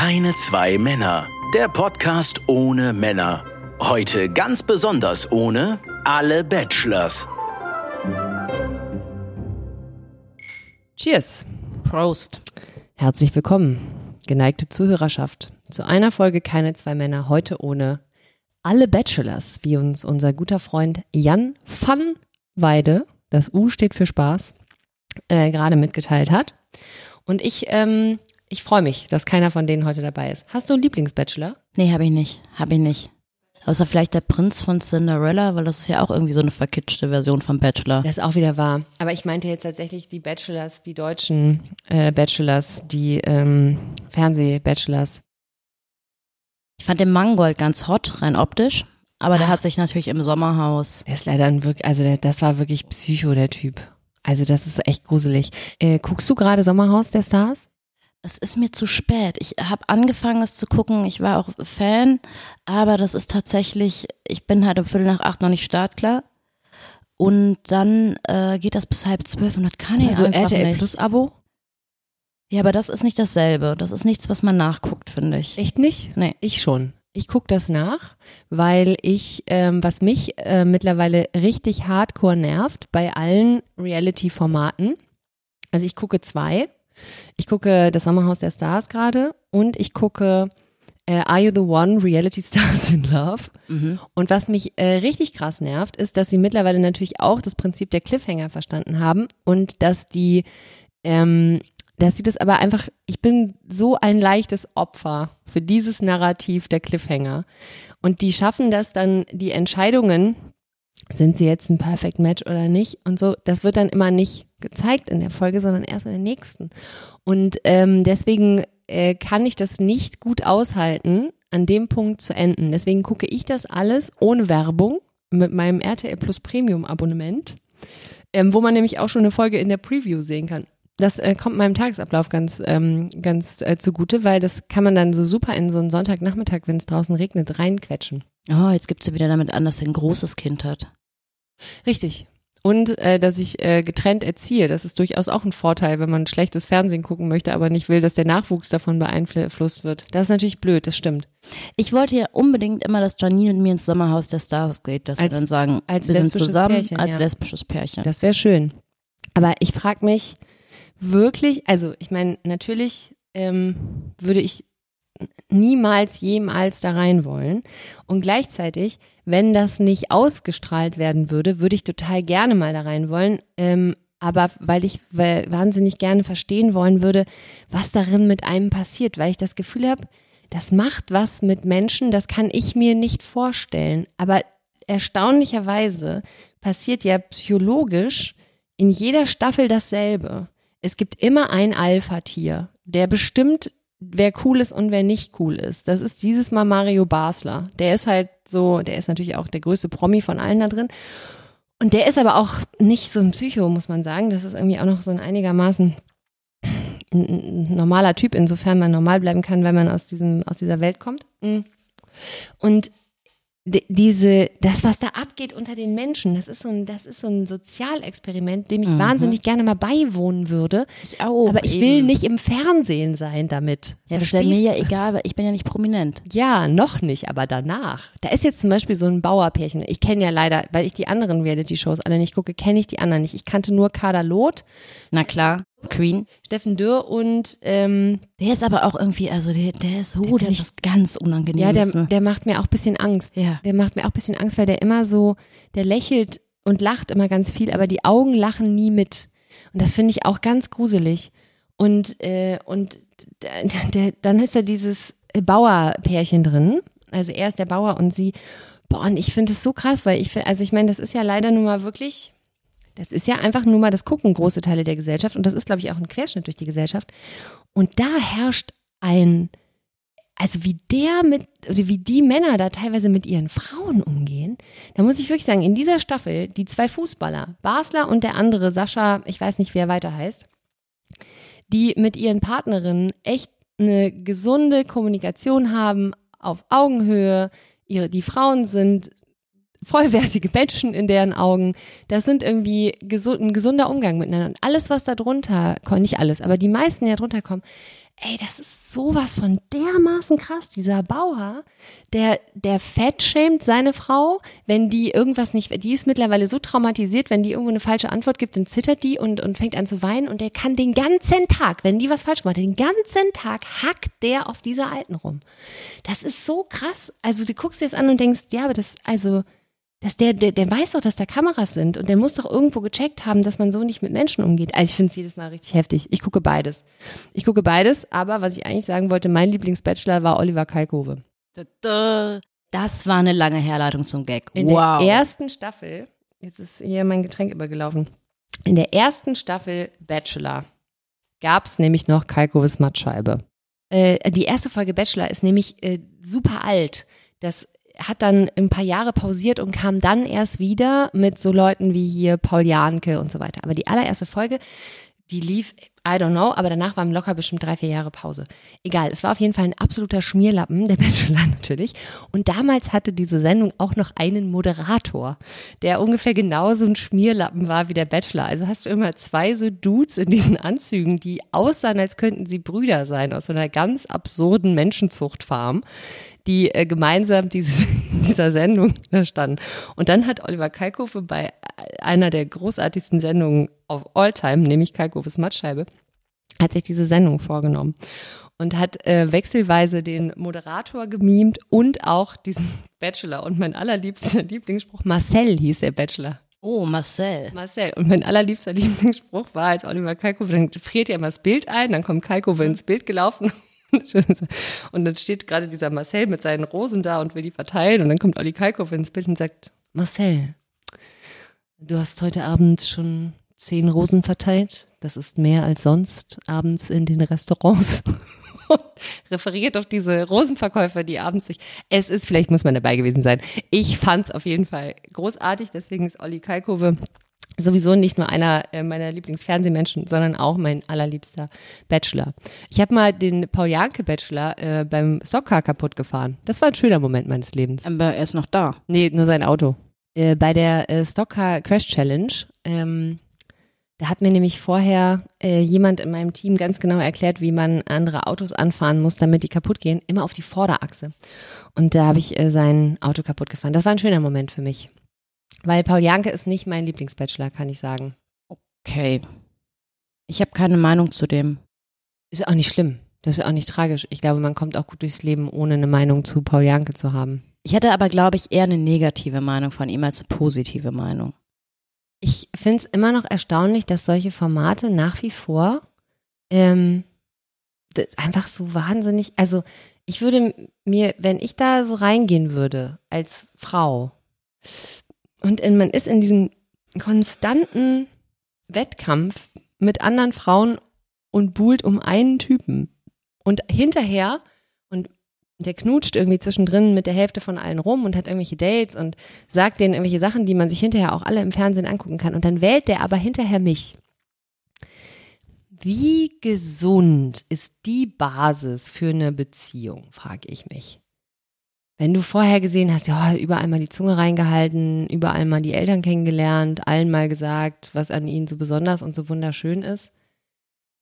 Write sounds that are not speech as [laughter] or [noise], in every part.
Keine zwei Männer. Der Podcast ohne Männer. Heute ganz besonders ohne alle Bachelors. Cheers. Prost. Herzlich willkommen, geneigte Zuhörerschaft, zu einer Folge Keine zwei Männer, heute ohne alle Bachelors, wie uns unser guter Freund Jan van Weide, das U steht für Spaß, äh, gerade mitgeteilt hat. Und ich, ähm, ich freue mich, dass keiner von denen heute dabei ist. Hast du einen Lieblingsbachelor? Nee, habe ich nicht. Habe ich nicht. Außer vielleicht der Prinz von Cinderella, weil das ist ja auch irgendwie so eine verkitschte Version vom Bachelor. Das ist auch wieder wahr. Aber ich meinte jetzt tatsächlich die Bachelors, die deutschen äh, Bachelors, die ähm, Fernseh-Bachelors. Ich fand den Mangold ganz hot, rein optisch. Aber der hat sich natürlich im Sommerhaus. Der ist leider ein wirklich, also der, das war wirklich Psycho, der Typ. Also das ist echt gruselig. Äh, guckst du gerade Sommerhaus der Stars? Es ist mir zu spät. Ich habe angefangen, es zu gucken. Ich war auch Fan, aber das ist tatsächlich, ich bin halt um Viertel nach acht noch nicht startklar. Und dann äh, geht das bis halb zwölf und das kann ich Also einfach RTL nicht. Plus Abo? Ja, aber das ist nicht dasselbe. Das ist nichts, was man nachguckt, finde ich. Echt nicht? Nee. Ich schon. Ich gucke das nach, weil ich, ähm, was mich äh, mittlerweile richtig hardcore nervt bei allen Reality-Formaten, also ich gucke zwei. Ich gucke das Sommerhaus der Stars gerade und ich gucke äh, Are You the One? Reality Stars in Love. Mhm. Und was mich äh, richtig krass nervt, ist, dass sie mittlerweile natürlich auch das Prinzip der Cliffhanger verstanden haben und dass die, ähm, dass sie das aber einfach, ich bin so ein leichtes Opfer für dieses Narrativ der Cliffhanger. Und die schaffen das dann, die Entscheidungen, sind sie jetzt ein Perfect Match oder nicht? Und so, das wird dann immer nicht gezeigt in der Folge, sondern erst in der nächsten. Und ähm, deswegen äh, kann ich das nicht gut aushalten, an dem Punkt zu enden. Deswegen gucke ich das alles ohne Werbung mit meinem RTL Plus Premium Abonnement, ähm, wo man nämlich auch schon eine Folge in der Preview sehen kann. Das äh, kommt meinem Tagesablauf ganz, ähm, ganz äh, zugute, weil das kann man dann so super in so einen Sonntagnachmittag, wenn es draußen regnet, reinquetschen. Oh, jetzt gibt sie wieder damit an, dass er ein großes Kind hat. Richtig. Und äh, dass ich äh, getrennt erziehe, das ist durchaus auch ein Vorteil, wenn man schlechtes Fernsehen gucken möchte, aber nicht will, dass der Nachwuchs davon beeinflusst wird. Das ist natürlich blöd, das stimmt. Ich wollte ja unbedingt immer, dass Janine mit mir ins Sommerhaus der Stars geht, dass Als- wir dann sagen, als wir sind lesbisches zusammen Pärchen, als ja. lesbisches Pärchen. Das wäre schön. Aber ich frage mich wirklich, also ich meine, natürlich ähm, würde ich niemals jemals da rein wollen. Und gleichzeitig, wenn das nicht ausgestrahlt werden würde, würde ich total gerne mal da rein wollen. Ähm, aber weil ich wahnsinnig gerne verstehen wollen würde, was darin mit einem passiert, weil ich das Gefühl habe, das macht was mit Menschen, das kann ich mir nicht vorstellen. Aber erstaunlicherweise passiert ja psychologisch in jeder Staffel dasselbe. Es gibt immer ein Alpha-Tier, der bestimmt, wer cool ist und wer nicht cool ist. Das ist dieses Mal Mario Basler. Der ist halt so, der ist natürlich auch der größte Promi von allen da drin. Und der ist aber auch nicht so ein Psycho, muss man sagen. Das ist irgendwie auch noch so ein einigermaßen ein- ein normaler Typ, insofern man normal bleiben kann, wenn man aus diesem, aus dieser Welt kommt. Mm. Und diese, das, was da abgeht unter den Menschen, das ist so ein, das ist so ein Sozialexperiment, dem ich Mhm. wahnsinnig gerne mal beiwohnen würde. Ich auch. aber ich eben. will nicht im Fernsehen sein damit. Ja, das wäre mir ja egal, weil ich bin ja nicht prominent. Ja, noch nicht, aber danach. Da ist jetzt zum Beispiel so ein Bauerpärchen. Ich kenne ja leider, weil ich die anderen Reality-Shows alle nicht gucke, kenne ich die anderen nicht. Ich kannte nur Kader Loth, Na klar, Queen. Steffen Dürr und ähm, Der ist aber auch irgendwie, also der, der ist, oh, der, ist ganz unangenehm. ja, der, ne? der macht mir auch ein bisschen Angst. Ja. Der macht mir auch ein bisschen Angst, weil der immer so, der lächelt und lacht immer ganz viel, aber die Augen lachen nie mit. Und das finde ich auch ganz gruselig. Und, äh, und der, der, dann ist da dieses Bauerpärchen drin. Also er ist der Bauer und sie. Boah, und ich finde es so krass, weil ich finde, also ich meine, das ist ja leider nun mal wirklich, das ist ja einfach nur mal das Gucken große Teile der Gesellschaft und das ist, glaube ich, auch ein Querschnitt durch die Gesellschaft. Und da herrscht ein, also wie der mit, oder wie die Männer da teilweise mit ihren Frauen umgehen, da muss ich wirklich sagen, in dieser Staffel, die zwei Fußballer, Basler und der andere, Sascha, ich weiß nicht, wer weiter heißt, die mit ihren Partnerinnen echt eine gesunde Kommunikation haben, auf Augenhöhe, ihre, die Frauen sind vollwertige Menschen in deren Augen. Das sind irgendwie gesu ein gesunder Umgang miteinander. Und alles, was da drunter kommt, nicht alles, aber die meisten, die da drunter kommen, ey, das ist sowas von dermaßen krass, dieser Bauer, der, der fettschämt seine Frau, wenn die irgendwas nicht, die ist mittlerweile so traumatisiert, wenn die irgendwo eine falsche Antwort gibt, dann zittert die und, und fängt an zu weinen und der kann den ganzen Tag, wenn die was falsch macht, den ganzen Tag hackt der auf dieser Alten rum. Das ist so krass. Also du guckst dir das an und denkst, ja, aber das, also, dass der, der, der weiß doch, dass da Kameras sind und der muss doch irgendwo gecheckt haben, dass man so nicht mit Menschen umgeht. Also ich finde es jedes Mal richtig heftig. Ich gucke beides. Ich gucke beides, aber was ich eigentlich sagen wollte, mein Lieblingsbachelor war Oliver Kalkove. Das war eine lange Herleitung zum Gag. In wow. der ersten Staffel, jetzt ist hier mein Getränk übergelaufen, in der ersten Staffel Bachelor gab es nämlich noch Kalkoves Mattscheibe. Äh, die erste Folge Bachelor ist nämlich äh, super alt. Das hat dann ein paar Jahre pausiert und kam dann erst wieder mit so Leuten wie hier Paul Janke und so weiter. Aber die allererste Folge, die lief, I don't know, aber danach waren locker bestimmt drei, vier Jahre Pause. Egal, es war auf jeden Fall ein absoluter Schmierlappen, der [laughs] Bachelor natürlich. Und damals hatte diese Sendung auch noch einen Moderator, der ungefähr genauso ein Schmierlappen war wie der Bachelor. Also hast du immer zwei so Dudes in diesen Anzügen, die aussahen, als könnten sie Brüder sein, aus so einer ganz absurden Menschenzuchtfarm, die äh, gemeinsam diese, [laughs] dieser Sendung da [laughs] standen. Und dann hat Oliver Kalkofe bei einer der großartigsten Sendungen of all time, nämlich Kalkofes Mattscheibe, hat sich diese Sendung vorgenommen und hat äh, wechselweise den Moderator gemimt und auch diesen [laughs] Bachelor. Und mein allerliebster Lieblingsspruch, Marcel hieß der Bachelor. Oh, Marcel. Marcel. Und mein allerliebster Lieblingsspruch war, als Oliver Kalkofe, dann friert ja mal das Bild ein, dann kommt Kalkofe ins Bild gelaufen und dann steht gerade dieser Marcel mit seinen Rosen da und will die verteilen. Und dann kommt Olli Kalkofe ins Bild und sagt, Marcel, du hast heute Abend schon zehn Rosen verteilt. Das ist mehr als sonst abends in den Restaurants. [laughs] Und referiert auf diese Rosenverkäufer, die abends sich. Es ist, vielleicht muss man dabei gewesen sein. Ich fand's auf jeden Fall großartig. Deswegen ist Olli Kalkove sowieso nicht nur einer äh, meiner Lieblingsfernsehmenschen, sondern auch mein allerliebster Bachelor. Ich habe mal den Paul Janke Bachelor äh, beim Stockcar kaputt gefahren. Das war ein schöner Moment meines Lebens. Aber er ist noch da. Nee, nur sein Auto. Äh, bei der äh, Stockcar Crash Challenge, ähm, da hat mir nämlich vorher äh, jemand in meinem Team ganz genau erklärt, wie man andere Autos anfahren muss, damit die kaputt gehen, immer auf die Vorderachse. Und da habe ich äh, sein Auto kaputt gefahren. Das war ein schöner Moment für mich. Weil Paul Janke ist nicht mein Lieblingsbachelor, kann ich sagen. Okay. Ich habe keine Meinung zu dem. Ist auch nicht schlimm. Das ist auch nicht tragisch. Ich glaube, man kommt auch gut durchs Leben, ohne eine Meinung zu Paul Janke zu haben. Ich hätte aber, glaube ich, eher eine negative Meinung von ihm als eine positive Meinung. Ich finde es immer noch erstaunlich, dass solche Formate nach wie vor ähm, das einfach so wahnsinnig, also ich würde mir, wenn ich da so reingehen würde als Frau und in, man ist in diesem konstanten Wettkampf mit anderen Frauen und buhlt um einen Typen und hinterher und der knutscht irgendwie zwischendrin mit der Hälfte von allen rum und hat irgendwelche Dates und sagt denen irgendwelche Sachen, die man sich hinterher auch alle im Fernsehen angucken kann. Und dann wählt der aber hinterher mich. Wie gesund ist die Basis für eine Beziehung, frage ich mich. Wenn du vorher gesehen hast, ja, überall mal die Zunge reingehalten, überall mal die Eltern kennengelernt, allen mal gesagt, was an ihnen so besonders und so wunderschön ist.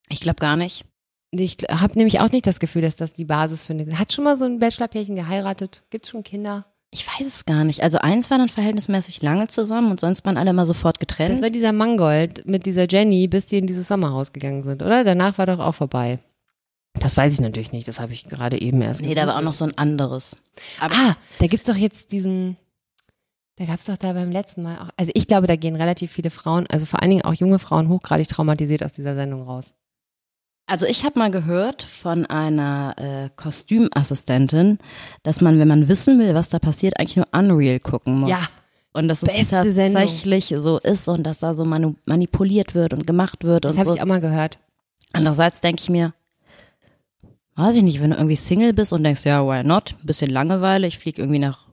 Ich glaube gar nicht. Ich habe nämlich auch nicht das Gefühl, dass das die Basis für eine. Hat schon mal so ein Bachelorpärchen geheiratet? Gibt schon Kinder? Ich weiß es gar nicht. Also eins war dann verhältnismäßig lange zusammen und sonst waren alle mal sofort getrennt. Das war dieser Mangold mit dieser Jenny, bis die in dieses Sommerhaus gegangen sind, oder? Danach war doch auch vorbei. Das weiß ich natürlich nicht, das habe ich gerade eben erst Nee, da war auch noch so ein anderes. Aber ah, da gibt's doch jetzt diesen, da gab's doch da beim letzten Mal auch, also ich glaube, da gehen relativ viele Frauen, also vor allen Dingen auch junge Frauen, hochgradig traumatisiert aus dieser Sendung raus. Also ich habe mal gehört von einer äh, Kostümassistentin, dass man, wenn man wissen will, was da passiert, eigentlich nur Unreal gucken muss. Ja. Und dass es tatsächlich so ist und dass da so manu manipuliert wird und gemacht wird. Das habe so. ich auch mal gehört. Andererseits denke ich mir, weiß ich nicht, wenn du irgendwie Single bist und denkst, ja, why not? Ein bisschen Langeweile, ich fliege irgendwie nach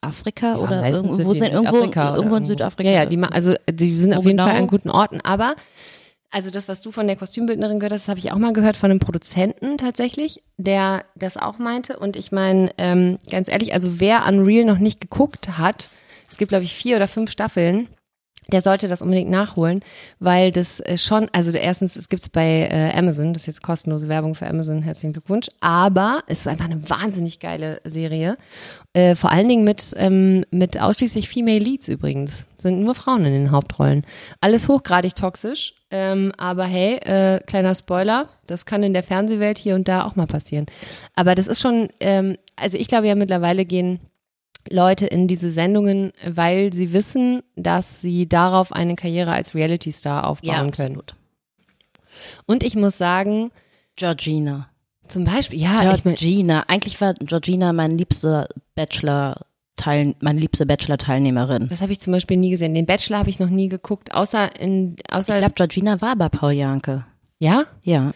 Afrika Ja, oder irgendwo, sind sind, in irgendwo, Südafrika oder irgendwo in irgendwo. Südafrika. Ja, ja, die, also die sind auf jeden genau? Fall an guten Orten, aber also das, was du von der Kostümbildnerin gehört hast, habe ich auch mal gehört von einem Produzenten tatsächlich, der das auch meinte. Und ich meine, ähm, ganz ehrlich, also wer Unreal noch nicht geguckt hat, es gibt glaube ich vier oder fünf Staffeln, der sollte das unbedingt nachholen, weil das äh, schon, also erstens, es gibt's bei äh, Amazon, das ist jetzt kostenlose Werbung für Amazon, herzlichen Glückwunsch, aber es ist einfach eine wahnsinnig geile Serie, äh, vor allen Dingen mit, ähm, mit ausschließlich Female Leads übrigens, sind nur Frauen in den Hauptrollen. Alles hochgradig toxisch, ähm, aber hey, äh, kleiner Spoiler, das kann in der Fernsehwelt hier und da auch mal passieren. Aber das ist schon, ähm, also ich glaube ja mittlerweile gehen Leute in diese Sendungen, weil sie wissen, dass sie darauf eine Karriere als Reality-Star aufbauen können. absolut. Und ich muss sagen, Georgina. zum Beispiel, ja, ich mein, Georgina. Eigentlich war Georgina mein liebster Bachelor Teil, meine liebste Bachelor-Teilnehmerin. das habe ich zum Beispiel nie gesehen. Den Bachelor habe ich noch nie geguckt, außer in, Ich außer, glaube, Georgina war bei Paul Janke. ja, Ja.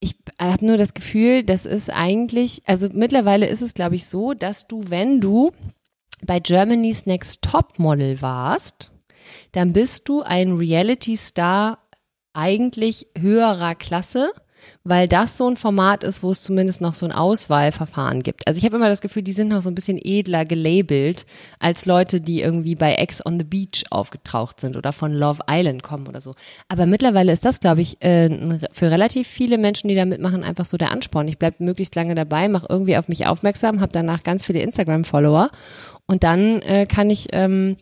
ich habe nur das Gefühl, das ist eigentlich, also mittlerweile ist es, glaube ich, so, dass du, wenn du bei Germany's Next Top Model warst, dann bist du ein Reality-Star eigentlich höherer Klasse, weil das so ein Format ist, wo es zumindest noch so ein Auswahlverfahren gibt. Also ich habe immer das Gefühl, die sind noch so ein bisschen edler gelabelt als Leute, die irgendwie bei Ex on the Beach aufgetaucht sind oder von Love Island kommen oder so. Aber mittlerweile ist das, glaube ich, äh, für relativ viele Menschen, die da mitmachen, einfach so der Ansporn. Ich bleibe möglichst lange dabei, mache irgendwie auf mich aufmerksam, habe danach ganz viele Instagram-Follower und dann äh, kann ich ähm,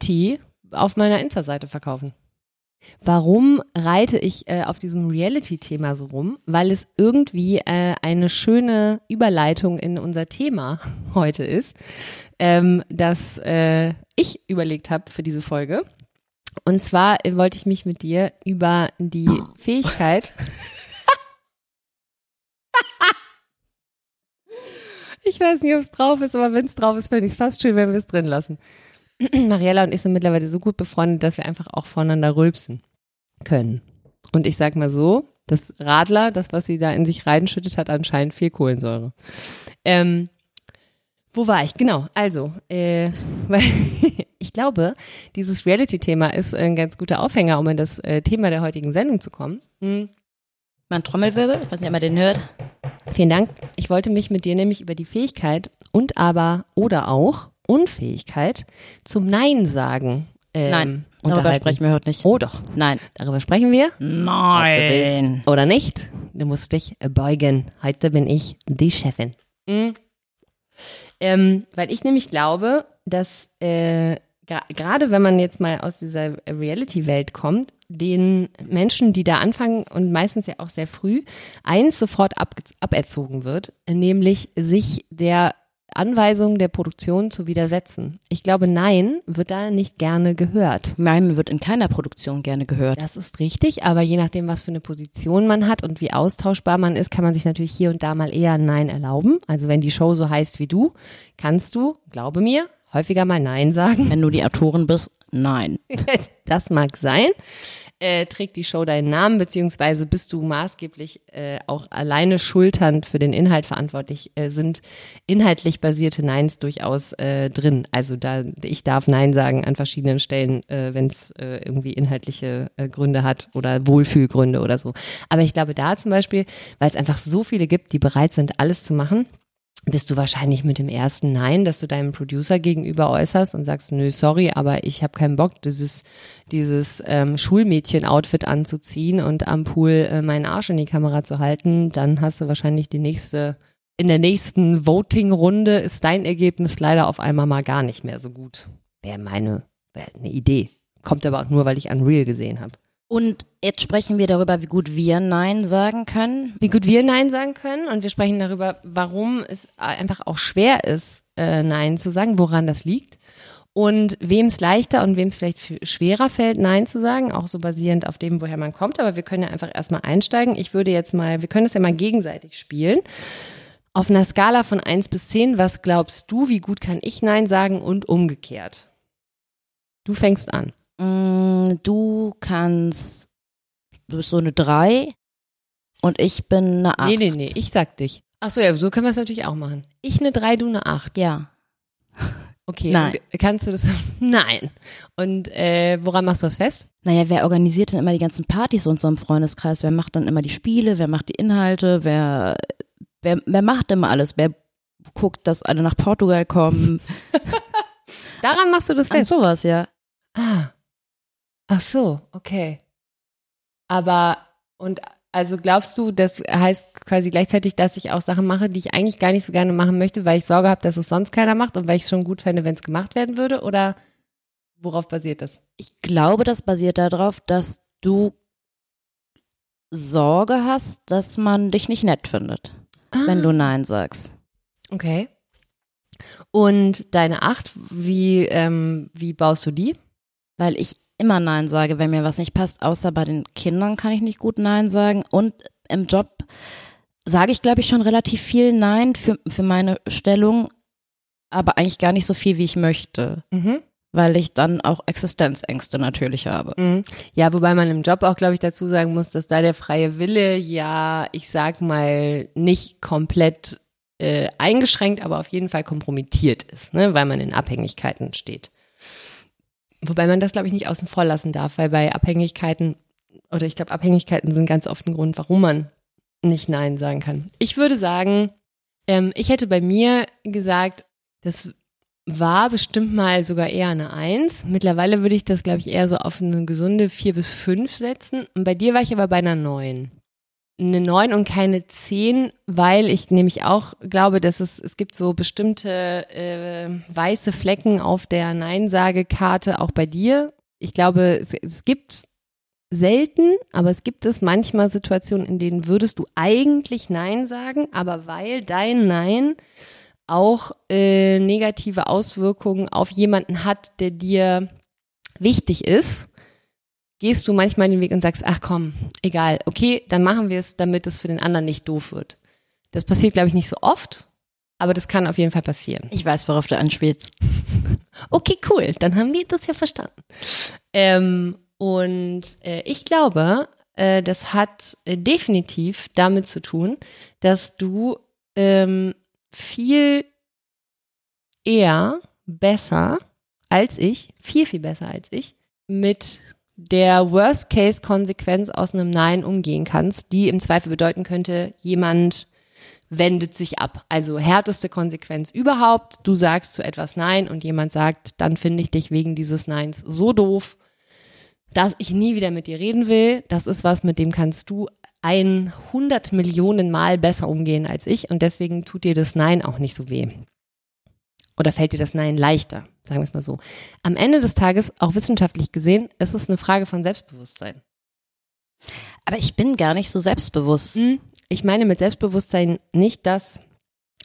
Tea auf meiner Insta-Seite verkaufen. Warum reite ich äh, auf diesem Reality-Thema so rum? Weil es irgendwie äh, eine schöne Überleitung in unser Thema [laughs] heute ist, ähm, das äh, ich überlegt habe für diese Folge. Und zwar äh, wollte ich mich mit dir über die Fähigkeit. [laughs] ich weiß nicht, ob es drauf ist, aber wenn es drauf ist, fände ich es fast schön, wenn wir es drin lassen. [clears throat] Mariella und ich sind mittlerweile so gut befreundet, dass wir einfach auch voneinander rülpsen können. Und ich sag mal so, das Radler, das, was sie da in sich reinschüttet, hat anscheinend viel Kohlensäure. Ähm, wo war ich? Genau, also, äh, [laughs] weil ich glaube, dieses Reality-Thema ist ein ganz guter Aufhänger, um in das äh, Thema der heutigen Sendung zu kommen. Hm. Mein Trommelwirbel, ich weiß nicht, ob man den hört. Vielen Dank. Ich wollte mich mit dir nämlich über die Fähigkeit und aber oder auch Unfähigkeit zum Nein sagen ähm, Nein, darüber sprechen wir heute nicht. Oh doch, Nein. darüber sprechen wir. Nein. oder nicht. Du musst dich beugen. Heute bin ich die Chefin. Mhm. Ähm, weil ich nämlich glaube, dass äh, gerade wenn man jetzt mal aus dieser Reality-Welt kommt, den Menschen, die da anfangen und meistens ja auch sehr früh, eins sofort ab, aberzogen wird, nämlich sich der Anweisungen der Produktion zu widersetzen. Ich glaube, nein wird da nicht gerne gehört. Nein wird in keiner Produktion gerne gehört. Das ist richtig, aber je nachdem, was für eine Position man hat und wie austauschbar man ist, kann man sich natürlich hier und da mal eher ein Nein erlauben. Also wenn die Show so heißt wie du, kannst du, glaube mir, häufiger mal Nein sagen. Wenn du die Autorin bist, nein. [laughs] Das mag sein. Äh, trägt die Show deinen Namen, beziehungsweise bist du maßgeblich äh, auch alleine schulternd für den Inhalt verantwortlich, äh, sind inhaltlich basierte Neins durchaus äh, drin. Also da ich darf Nein sagen an verschiedenen Stellen, äh, wenn es äh, irgendwie inhaltliche äh, Gründe hat oder Wohlfühlgründe oder so. Aber ich glaube da zum Beispiel, weil es einfach so viele gibt, die bereit sind, alles zu machen, bist du wahrscheinlich mit dem ersten Nein, dass du deinem Producer gegenüber äußerst und sagst, nö, sorry, aber ich habe keinen Bock, dieses, dieses ähm, Schulmädchen-Outfit anzuziehen und am Pool äh, meinen Arsch in die Kamera zu halten, dann hast du wahrscheinlich die nächste, in der nächsten Voting-Runde ist dein Ergebnis leider auf einmal mal gar nicht mehr so gut. Wäre meine, wäre eine Idee. Kommt aber auch nur, weil ich Unreal gesehen habe. Und jetzt sprechen wir darüber, wie gut wir Nein sagen können. wie gut wir Nein sagen können und wir sprechen darüber, warum es einfach auch schwer ist, äh, Nein zu sagen, woran das liegt und wem es leichter und wem es vielleicht schwerer fällt, Nein zu sagen, auch so basierend auf dem, woher man kommt. Aber wir können ja einfach erstmal einsteigen. Ich würde jetzt mal, wir können es ja mal gegenseitig spielen. Auf einer Skala von 1 bis 10, was glaubst du, wie gut kann ich Nein sagen und umgekehrt? Du fängst an. Mm, Du kannst, du bist so eine 3 und ich bin eine 8. Nee, nee, nee, ich sag dich. Ach so, ja, so können wir es natürlich auch machen. Ich eine 3, du eine 8. Ja. Okay, Nein. kannst du das? [laughs] Nein. Und äh, woran machst du das fest? Naja, wer organisiert denn immer die ganzen Partys und so im Freundeskreis? Wer macht dann immer die Spiele? Wer macht die Inhalte? Wer, wer, wer macht immer alles? Wer guckt, dass alle nach Portugal kommen? [laughs] Daran machst du das An fest. sowas, ja. Ah, Ach so, okay. Aber, und also glaubst du, das heißt quasi gleichzeitig, dass ich auch Sachen mache, die ich eigentlich gar nicht so gerne machen möchte, weil ich Sorge habe, dass es sonst keiner macht und weil ich es schon gut fände, wenn es gemacht werden würde? Oder worauf basiert das? Ich glaube, das basiert darauf, dass du Sorge hast, dass man dich nicht nett findet, Ah. wenn du Nein sagst. Okay. Und deine Acht, wie, ähm, wie baust du die? Weil ich immer Nein sage, wenn mir was nicht passt, außer bei den Kindern kann ich nicht gut Nein sagen. Und im Job sage ich, glaube ich, schon relativ viel Nein für, für meine Stellung, aber eigentlich gar nicht so viel, wie ich möchte, Mhm. weil ich dann auch Existenzängste natürlich habe. Mhm. Ja, wobei man im Job auch, glaube ich, dazu sagen muss, dass da der freie Wille ja, ich sag mal, nicht komplett äh, eingeschränkt, aber auf jeden Fall kompromittiert ist, ne? weil man in Abhängigkeiten steht. Wobei man das, glaube ich, nicht außen vor lassen darf, weil bei Abhängigkeiten, oder ich glaube, Abhängigkeiten sind ganz oft ein Grund, warum man nicht Nein sagen kann. Ich würde sagen, ähm, ich hätte bei mir gesagt, das war bestimmt mal sogar eher eine Eins. Mittlerweile würde ich das, glaube ich, eher so auf eine gesunde vier bis fünf setzen. Und bei dir war ich aber bei einer Neun. Eine Neun und keine Zehn, weil ich nämlich auch glaube, dass es, es gibt so bestimmte äh, weiße Flecken auf der Nein-Sage-Karte, auch bei dir. Ich glaube, es, es gibt selten, aber es gibt es manchmal Situationen, in denen würdest du eigentlich Nein sagen, aber weil dein Nein auch äh, negative Auswirkungen auf jemanden hat, der dir wichtig ist, gehst du manchmal den Weg und sagst, ach komm, egal, okay, dann machen wir es, damit es für den anderen nicht doof wird. Das passiert, glaube ich, nicht so oft, aber das kann auf jeden Fall passieren. Ich weiß, worauf du anspielst. [laughs] Okay, cool, dann haben wir das ja verstanden. Ähm, und äh, ich glaube, äh, das hat äh, definitiv damit zu tun, dass du ähm, viel eher besser als ich, viel, viel besser als ich, mit der Worst-Case-Konsequenz aus einem Nein umgehen kannst, die im Zweifel bedeuten könnte, jemand wendet sich ab. Also härteste Konsequenz überhaupt. Du sagst zu etwas Nein und jemand sagt, dann finde ich dich wegen dieses Neins so doof, dass ich nie wieder mit dir reden will. Das ist was, mit dem kannst du ein hundert Millionen Mal besser umgehen als ich und deswegen tut dir das Nein auch nicht so weh. Oder fällt dir das Nein leichter, sagen wir es mal so. Am Ende des Tages, auch wissenschaftlich gesehen, ist es eine Frage von Selbstbewusstsein. Aber ich bin gar nicht so selbstbewusst. Hm, Ich meine mit Selbstbewusstsein nicht das,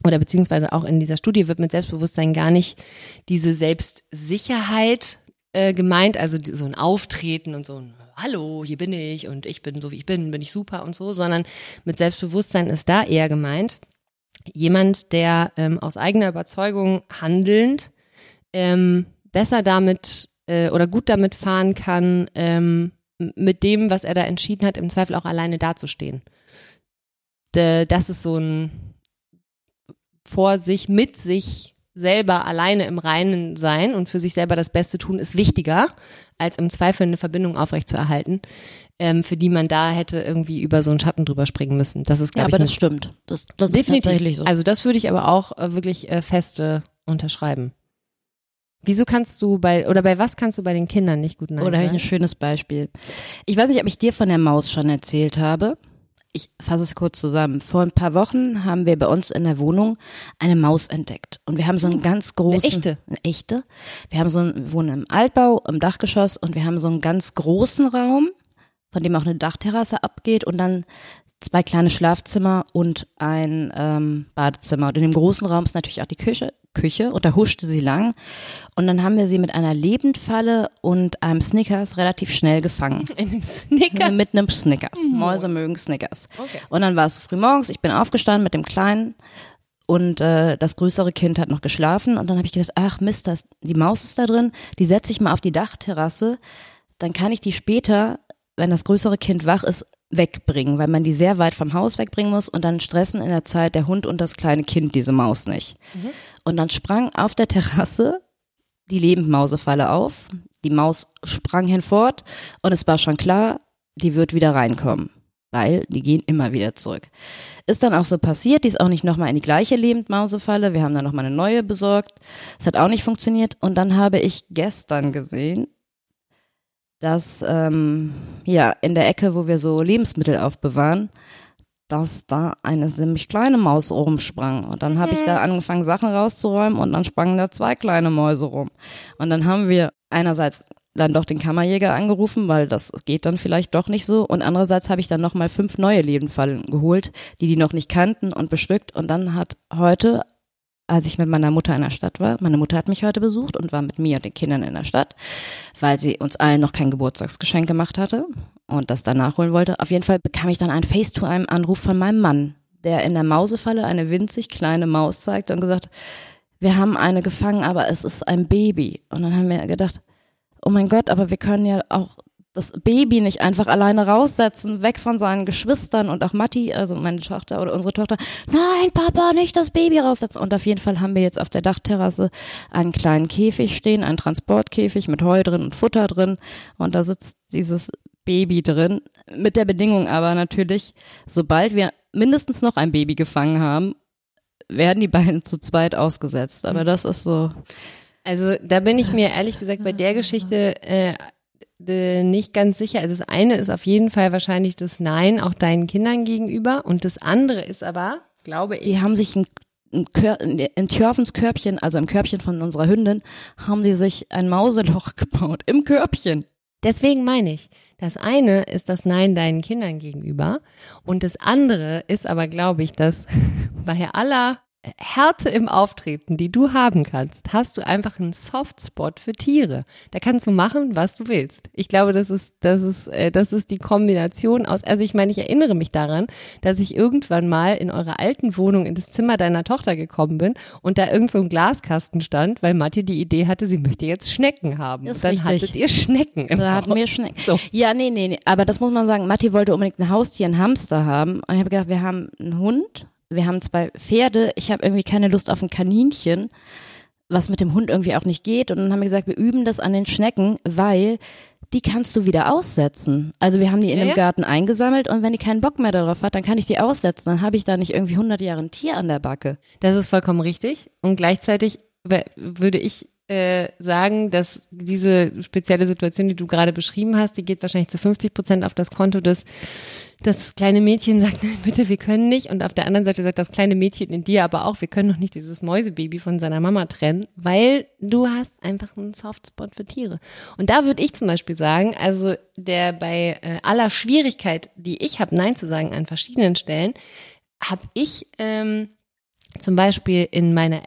oder beziehungsweise auch in dieser Studie wird mit Selbstbewusstsein gar nicht diese Selbstsicherheit äh, gemeint, also so ein Auftreten und so ein Hallo, hier bin ich und ich bin so wie ich bin, bin ich super und so, sondern mit Selbstbewusstsein ist da eher gemeint, jemand, der ähm, aus eigener Überzeugung handelnd ähm, besser damit äh, oder gut damit fahren kann, ähm, mit dem, was er da entschieden hat, im Zweifel auch alleine dazustehen. D- Das ist so ein vor sich, mit sich selber alleine im Reinen sein und für sich selber das Beste tun, ist wichtiger, als im Zweifel eine Verbindung aufrechtzuerhalten, ähm, für die man da hätte irgendwie über so einen Schatten drüber springen müssen. Das ist, Ja, glaube aber ich, das stimmt. Das, das ist Definitiv. tatsächlich so. Also das würde ich aber auch äh, wirklich äh, feste unterschreiben. Wieso kannst du bei, oder bei was kannst du bei den Kindern nicht gut Nein Oder habe ich ein schönes Beispiel. Ich weiß nicht, ob ich dir von der Maus schon erzählt habe. Ich fasse es kurz zusammen. Vor ein paar Wochen haben wir bei uns in der Wohnung eine Maus entdeckt. Und wir haben so einen ganz großen. echte? Eine echte. Wir haben so einen, wir wohnen im Altbau, im Dachgeschoss und wir haben so einen ganz großen Raum, von dem auch eine Dachterrasse abgeht und dann zwei kleine Schlafzimmer und ein ähm, Badezimmer. Und in dem großen Raum ist natürlich auch die Küche, Küche und da huschte sie lang. Und dann haben wir sie mit einer Lebendfalle und einem Snickers relativ schnell gefangen. [laughs] In einem Snicker. Mit einem Snickers. Mäuse mögen Snickers. Okay. Und dann war es früh morgens, ich bin aufgestanden mit dem Kleinen und äh, das größere Kind hat noch geschlafen und dann habe ich gedacht, ach Mist, das, die Maus ist da drin, die setze ich mal auf die Dachterrasse, dann kann ich die später, wenn das größere Kind wach ist, wegbringen, weil man die sehr weit vom Haus wegbringen muss und dann stressen in der Zeit der Hund und das kleine Kind diese Maus nicht. Und dann sprang auf der Terrasse die Lebendmausefalle auf, die Maus sprang hinfort und es war schon klar, die wird wieder reinkommen, weil die gehen immer wieder zurück. Ist dann auch so passiert, die ist auch nicht nochmal in die gleiche Lebendmausefalle, wir haben dann nochmal eine neue besorgt, es hat auch nicht funktioniert. Und dann habe ich gestern gesehen, dass ähm, ja in der Ecke, wo wir so Lebensmittel aufbewahren, dass da eine ziemlich kleine Maus rumsprang. Und dann habe ich da angefangen, Sachen rauszuräumen und dann sprangen da zwei kleine Mäuse rum. Und dann haben wir einerseits dann doch den Kammerjäger angerufen, weil das geht dann vielleicht doch nicht so. Und andererseits habe ich dann nochmal fünf neue Lebendfallen geholt, die die noch nicht kannten und bestückt. Und dann hat heute, als ich mit meiner Mutter in der Stadt war, meine Mutter hat mich heute besucht und war mit mir und den Kindern in der Stadt, weil sie uns allen noch kein Geburtstagsgeschenk gemacht hatte und das dann nachholen wollte. Auf jeden Fall bekam ich dann einen FaceTime-Anruf von meinem Mann, der in der Mausefalle eine winzig kleine Maus zeigt und gesagt, wir haben eine gefangen, aber es ist ein Baby. Und dann haben wir gedacht, oh mein Gott, aber wir können ja auch das Baby nicht einfach alleine raussetzen, weg von seinen Geschwistern und auch Matti, also meine Tochter oder unsere Tochter, nein, Papa, nicht das Baby raussetzen. Und auf jeden Fall haben wir jetzt auf der Dachterrasse einen kleinen Käfig stehen, einen Transportkäfig mit Heu drin und Futter drin. Und da sitzt dieses Baby drin, mit der Bedingung aber natürlich, sobald wir mindestens noch ein Baby gefangen haben, werden die beiden zu zweit ausgesetzt. Aber das ist so. Also da bin ich mir ehrlich gesagt bei der Geschichte äh, nicht ganz sicher. Also das eine ist auf jeden Fall wahrscheinlich das Nein auch deinen Kindern gegenüber und das andere ist aber, glaube ich. Die haben sich ein, in Tjörfens Körbchen, also im Körbchen von unserer Hündin, haben die sich ein Mauseloch [laughs] gebaut. Im Körbchen. Deswegen meine ich, das eine ist das Nein deinen Kindern gegenüber und das andere ist aber, glaube ich, dass [laughs] bei aller Härte im Auftreten, die du haben kannst, hast du einfach einen Softspot für Tiere. Da kannst du machen, was du willst. Ich glaube, das ist, das ist, äh, das ist die Kombination aus, also ich meine, ich erinnere mich daran, dass ich irgendwann mal in eurer alten Wohnung in das Zimmer deiner Tochter gekommen bin und da irgend so ein Glaskasten stand, weil Matti die Idee hatte, sie möchte jetzt Schnecken haben. Das und dann richtig. hattet ihr Schnecken im Da hatten wir Schnecken. So. Ja, nee, nee, nee. Aber das muss man sagen, Matti wollte unbedingt ein Haustier, ein Hamster haben. Und ich habe gedacht, wir haben einen Hund, wir haben zwei Pferde, ich habe irgendwie keine Lust auf ein Kaninchen, was mit dem Hund irgendwie auch nicht geht. Und dann haben wir gesagt, wir üben das an den Schnecken, weil die kannst du wieder aussetzen. Also wir haben die in Ja, dem ja. Garten eingesammelt und wenn die keinen Bock mehr darauf hat, dann kann ich die aussetzen. Dann habe ich da nicht irgendwie 100 Jahre ein Tier an der Backe. Das ist vollkommen richtig. Und gleichzeitig würde ich äh, sagen, dass diese spezielle Situation, die du gerade beschrieben hast, die geht wahrscheinlich zu 50 Prozent auf das Konto des das kleine Mädchen [laughs] sagt, "Nein, bitte, wir können nicht. Und auf der anderen Seite sagt das kleine Mädchen in dir aber auch, wir können noch nicht dieses Mäusebaby von seiner Mama trennen, weil du hast einfach einen Softspot für Tiere. Und da würde ich zum Beispiel sagen, also der bei äh, aller Schwierigkeit, die ich habe, Nein zu sagen an verschiedenen Stellen, habe ich ähm, zum Beispiel in meiner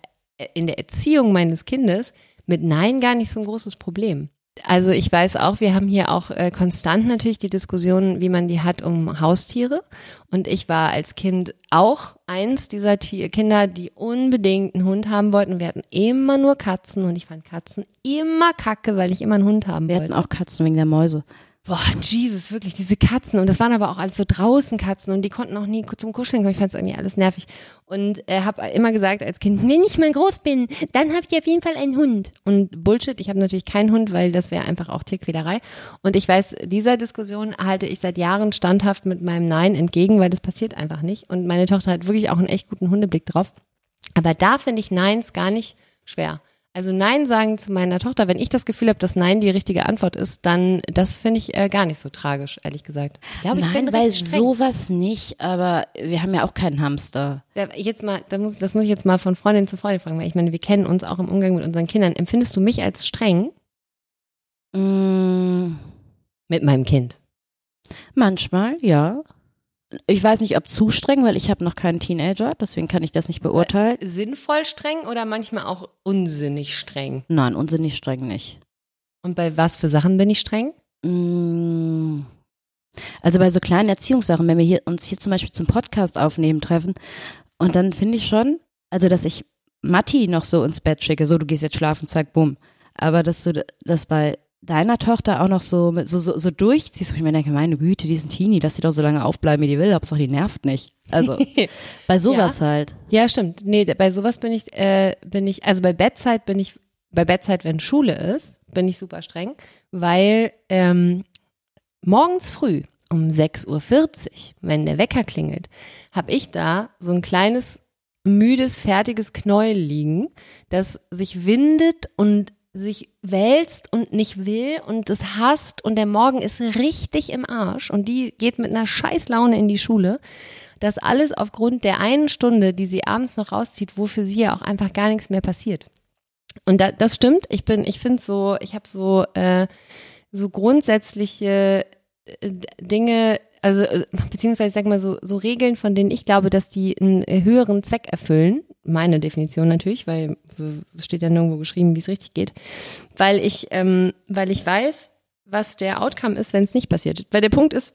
in der Erziehung meines Kindes mit Nein gar nicht so ein großes Problem. Also ich weiß auch, wir haben hier auch äh, konstant natürlich die Diskussion, wie man die hat um Haustiere. Und ich war als Kind auch eins dieser Tier Kinder, die unbedingt einen Hund haben wollten. Wir hatten immer nur Katzen und ich fand Katzen immer kacke, weil ich immer einen Hund haben Wir wollte. hatten auch Katzen wegen der Mäuse. Boah, Jesus, wirklich, diese Katzen. Und das waren aber auch alles so draußen Katzen und die konnten auch nie zum Kuscheln kommen. Ich fand es irgendwie alles nervig. Und äh, habe immer gesagt als Kind, wenn ich mal groß bin, dann habt ihr auf jeden Fall einen Hund. Und Bullshit, ich habe natürlich keinen Hund, weil das wäre einfach auch Tierquälerei. Und ich weiß, dieser Diskussion halte ich seit Jahren standhaft mit meinem Nein entgegen, weil das passiert einfach nicht. Und meine Tochter hat wirklich auch einen echt guten Hundeblick drauf. Aber da finde ich Neins gar nicht schwer. Also Nein sagen zu meiner Tochter, wenn ich das Gefühl habe, dass Nein die richtige Antwort ist, dann das finde ich äh, gar nicht so tragisch, ehrlich gesagt. Ich glaube, ich Nein, bin weil streng. sowas nicht, aber wir haben ja auch keinen Hamster. Ja, Jetzt mal, das muss, das muss ich jetzt mal von Freundin zu Freundin fragen, weil ich meine, wir kennen uns auch im Umgang mit unseren Kindern. Empfindest du mich als streng Mm, mit meinem Kind? manchmal, ja. Ich weiß nicht, ob zu streng, weil ich habe noch keinen Teenager, deswegen kann ich das nicht beurteilen. Sinnvoll streng oder manchmal auch unsinnig streng? Nein, unsinnig streng nicht. Und bei was für Sachen bin ich streng? Mm. Also bei so kleinen Erziehungssachen, wenn wir hier, uns hier zum Beispiel zum Podcast aufnehmen treffen, und dann finde ich schon, also dass ich Matti noch so ins Bett schicke, so du gehst jetzt schlafen, zack, bumm. Aber dass du das bei deiner Tochter auch noch so mit, so, so, so durchziehst, wo ich mir denke, meine Güte, diesen Teenie, dass sie doch so lange aufbleiben, wie die will, Hauptsache die nervt nicht. Also [laughs] bei sowas halt. Ja, stimmt. Nee, bei sowas bin ich, äh, bin ich, also bei Bettzeit bin ich, bei Bettzeit, wenn Schule ist, bin ich super streng, weil ähm, morgens früh um 6.40 Uhr, wenn der Wecker klingelt, habe ich da so ein kleines, müdes, fertiges Knäuel liegen, das sich windet und sich wälzt und nicht will und es hasst und der Morgen ist richtig im Arsch und die geht mit einer Scheißlaune in die Schule. Das alles aufgrund der einen Stunde, die sie abends noch rauszieht, wo für sie ja auch einfach gar nichts mehr passiert. Und da, das stimmt. Ich bin, ich finde so, ich habe so äh, so grundsätzliche äh, Dinge, also äh, beziehungsweise sag mal so so Regeln, von denen ich glaube, dass die einen höheren Zweck erfüllen. Meine Definition natürlich, weil es steht ja nirgendwo geschrieben, wie es richtig geht. Weil ich, ähm, weil ich weiß, was der Outcome ist, wenn es nicht passiert. Weil der Punkt ist,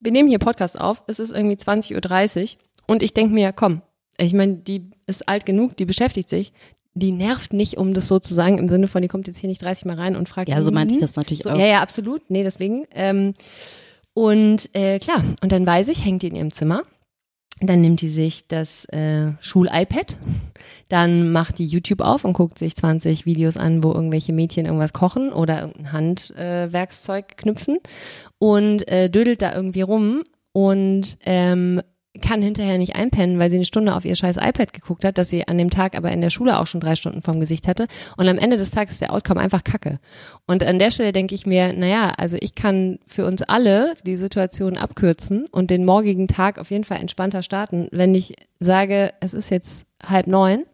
wir nehmen hier Podcast auf, es ist irgendwie 20.30 Uhr und ich denke mir, komm, ich meine, die ist alt genug, die beschäftigt sich, die nervt nicht, um das so zu sagen, im Sinne von, die kommt jetzt hier nicht 30 Mal rein und fragt. Ja, so meinte ich das natürlich so, auch. Ja, ja, absolut. Nee, deswegen. Ähm, und äh, klar, und dann weiß ich, hängt die in ihrem Zimmer. Dann nimmt die sich das äh, Schul-iPad, dann macht die YouTube auf und guckt sich 20 Videos an, wo irgendwelche Mädchen irgendwas kochen oder irgendein Handwerkszeug äh, knüpfen und äh, dödelt da irgendwie rum. Und ähm, kann hinterher nicht einpennen, weil sie eine Stunde auf ihr scheiß iPad geguckt hat, dass sie an dem Tag aber in der Schule auch schon drei Stunden vom Gesicht hatte. Und am Ende des Tages ist der Outcome einfach Kacke. Und an der Stelle denke ich mir, naja, also ich kann für uns alle die Situation abkürzen und den morgigen Tag auf jeden Fall entspannter starten, wenn ich sage, es ist jetzt halb neun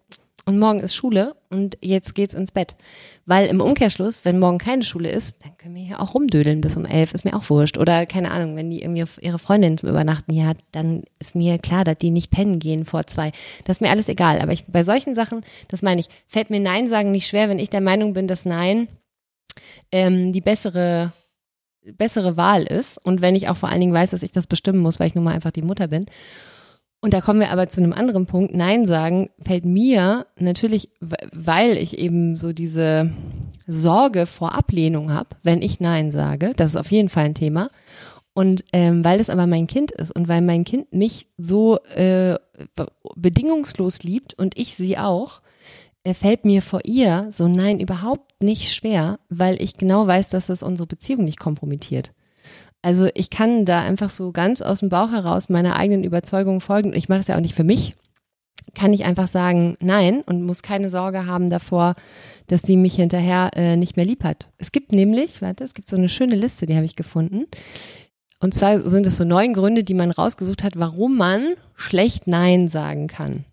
und morgen ist Schule und jetzt geht's ins Bett. Weil im Umkehrschluss, wenn morgen keine Schule ist, dann können wir hier auch rumdödeln bis um elf, ist mir auch wurscht. Oder keine Ahnung, wenn die irgendwie ihre Freundin zum Übernachten hier hat, dann ist mir klar, dass die nicht pennen gehen vor zwei. Das ist mir alles egal. Aber ich, bei solchen Sachen, das meine ich, fällt mir Nein sagen nicht schwer, wenn ich der Meinung bin, dass Nein ähm, die bessere bessere Wahl ist und wenn ich auch vor allen Dingen weiß, dass ich das bestimmen muss, weil ich nun mal einfach die Mutter bin. Und da kommen wir aber zu einem anderen Punkt. Nein sagen fällt mir natürlich, weil ich eben so diese Sorge vor Ablehnung habe, wenn ich Nein sage. Das ist auf jeden Fall ein Thema. Und ähm, weil es aber mein Kind ist und weil mein Kind mich so äh, bedingungslos liebt und ich sie auch, äh, fällt mir vor ihr so Nein überhaupt nicht schwer, weil ich genau weiß, dass das unsere Beziehung nicht kompromittiert. Also ich kann da einfach so ganz aus dem Bauch heraus meiner eigenen Überzeugung folgen. Ich mache das ja auch nicht für mich. Kann ich einfach sagen nein und muss keine Sorge haben davor, dass sie mich hinterher äh, nicht mehr lieb hat. Es gibt nämlich, warte, es gibt so eine schöne Liste, die habe ich gefunden. Und zwar sind es so neun Gründe, die man rausgesucht hat, warum man schlecht Nein sagen kann.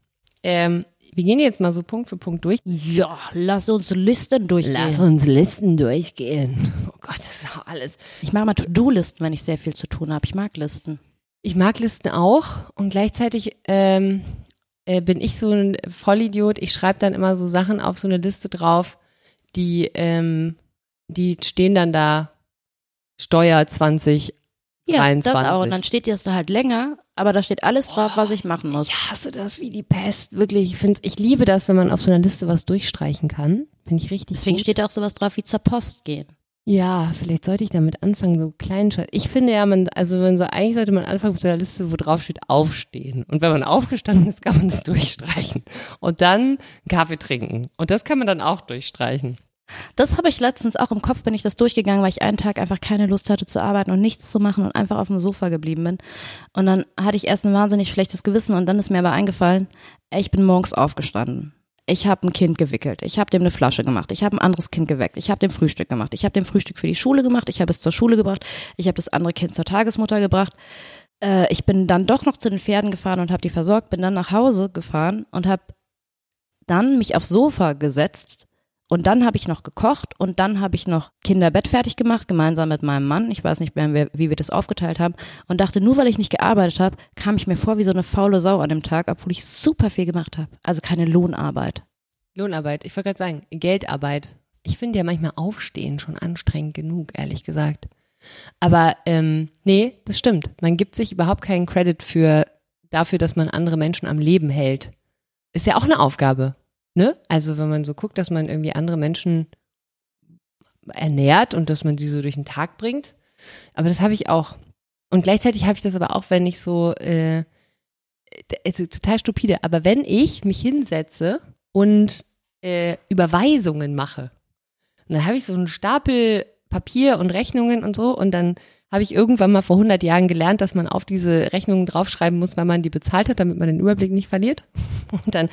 Ähm, wir gehen jetzt mal so Punkt für Punkt durch. Ja, lass uns Listen durchgehen. Lass uns Listen durchgehen. Oh Gott, das ist auch alles. Ich mache mal To-Do-Listen, wenn ich sehr viel zu tun habe. Ich mag Listen. Ich mag Listen auch und gleichzeitig ähm, äh, bin ich so ein Vollidiot. Ich schreibe dann immer so Sachen auf so eine Liste drauf, die, ähm, die stehen dann da Steuer 20 Ja, 23. das auch. Und dann steht das da halt länger, aber da steht alles drauf, was ich machen muss. Ich hasse das wie die Pest. Wirklich, ich finde, ich liebe das, wenn man auf so einer Liste was durchstreichen kann. Finde ich richtig Deswegen gut. steht da auch sowas drauf wie zur Post gehen. Ja, vielleicht sollte ich damit anfangen, so kleinen Scheiß. Ich finde ja, man, also wenn so, eigentlich sollte man anfangen mit so einer Liste, wo drauf steht, aufstehen. Und wenn man aufgestanden ist, kann man es [laughs] durchstreichen. Und dann Kaffee trinken. Und das kann man dann auch durchstreichen. Das habe ich letztens auch im Kopf, bin ich das durchgegangen, weil ich einen Tag einfach keine Lust hatte zu arbeiten und nichts zu machen und einfach auf dem Sofa geblieben bin. Und dann hatte ich erst ein wahnsinnig schlechtes Gewissen und dann ist mir aber eingefallen, ich bin morgens aufgestanden. Ich habe ein Kind gewickelt, ich habe dem eine Flasche gemacht, ich habe ein anderes Kind geweckt, ich habe dem Frühstück gemacht, ich habe dem Frühstück für die Schule gemacht, ich habe es zur Schule gebracht, ich habe das andere Kind zur Tagesmutter gebracht. Äh, ich bin dann doch noch zu den Pferden gefahren und habe die versorgt, bin dann nach Hause gefahren und habe dann mich aufs Sofa gesetzt und dann habe ich noch gekocht und dann habe ich noch Kinderbett fertig gemacht, gemeinsam mit meinem Mann. Ich weiß nicht mehr, wie wir das aufgeteilt haben. Und dachte, nur weil ich nicht gearbeitet habe, kam ich mir vor wie so eine faule Sau an dem Tag, obwohl ich super viel gemacht habe. Also keine Lohnarbeit. Lohnarbeit, ich wollte gerade sagen, Geldarbeit. Ich finde ja manchmal Aufstehen schon anstrengend genug, ehrlich gesagt. Aber ähm, nee, das stimmt. Man gibt sich überhaupt keinen Credit für dafür, dass man andere Menschen am Leben hält. Ist ja auch eine Aufgabe. Ne? Also wenn man so guckt, dass man irgendwie andere Menschen ernährt und dass man sie so durch den Tag bringt. Aber das habe ich auch. Und gleichzeitig habe ich das aber auch, wenn ich so, äh, es ist total stupide, aber wenn ich mich hinsetze und äh, Überweisungen mache, und dann habe ich so einen Stapel Papier und Rechnungen und so und dann habe ich irgendwann mal vor 100 Jahren gelernt, dass man auf diese Rechnungen draufschreiben muss, weil man die bezahlt hat, damit man den Überblick nicht verliert. [laughs] Und dann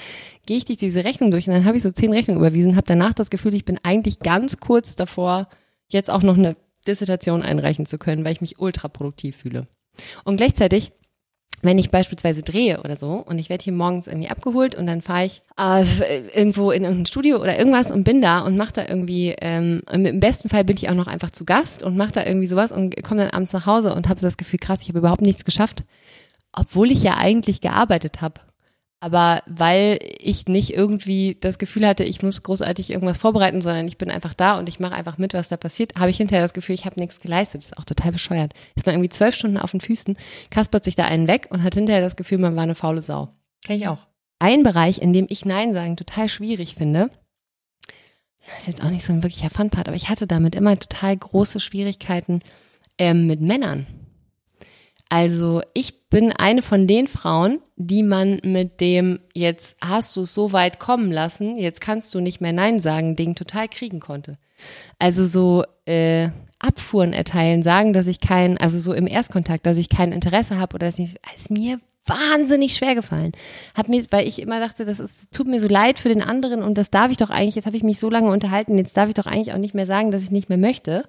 gehe ich durch diese Rechnung durch und dann habe ich so zehn Rechnungen überwiesen, habe danach das Gefühl, ich bin eigentlich ganz kurz davor, jetzt auch noch eine Dissertation einreichen zu können, weil ich mich ultra produktiv fühle. Und gleichzeitig wenn ich beispielsweise drehe oder so und ich werde hier morgens irgendwie abgeholt und dann fahre ich äh, irgendwo in irgendein Studio oder irgendwas und bin da und mache da irgendwie, ähm, im besten Fall bin ich auch noch einfach zu Gast und mache da irgendwie sowas und komme dann abends nach Hause und habe so das Gefühl, krass, ich habe überhaupt nichts geschafft, obwohl ich ja eigentlich gearbeitet habe. Aber weil ich nicht irgendwie das Gefühl hatte, ich muss großartig irgendwas vorbereiten, sondern ich bin einfach da und ich mache einfach mit, was da passiert, habe ich hinterher das Gefühl, ich habe nichts geleistet. Das ist auch total bescheuert. Ist man irgendwie zwölf Stunden auf den Füßen, kaspert sich da einen weg und hat hinterher das Gefühl, man war eine faule Sau. Kenn ich auch. Ein Bereich, in dem ich Nein sagen total schwierig finde, das ist jetzt auch nicht so ein wirklicher Fun-Part, aber ich hatte damit immer total große Schwierigkeiten ähm, mit Männern. Also ich bin eine von den Frauen, die man mit dem jetzt hast du es so weit kommen lassen, jetzt kannst du nicht mehr Nein sagen, Ding total kriegen konnte. Also so äh, Abfuhren erteilen, sagen, dass ich kein, also so im Erstkontakt, dass ich kein Interesse habe oder dass ich, ist mir wahnsinnig schwer gefallen. Hab mir, weil ich immer dachte, das ist, tut mir so leid für den anderen und das darf ich doch eigentlich, jetzt habe ich mich so lange unterhalten, jetzt darf ich doch eigentlich auch nicht mehr sagen, dass ich nicht mehr möchte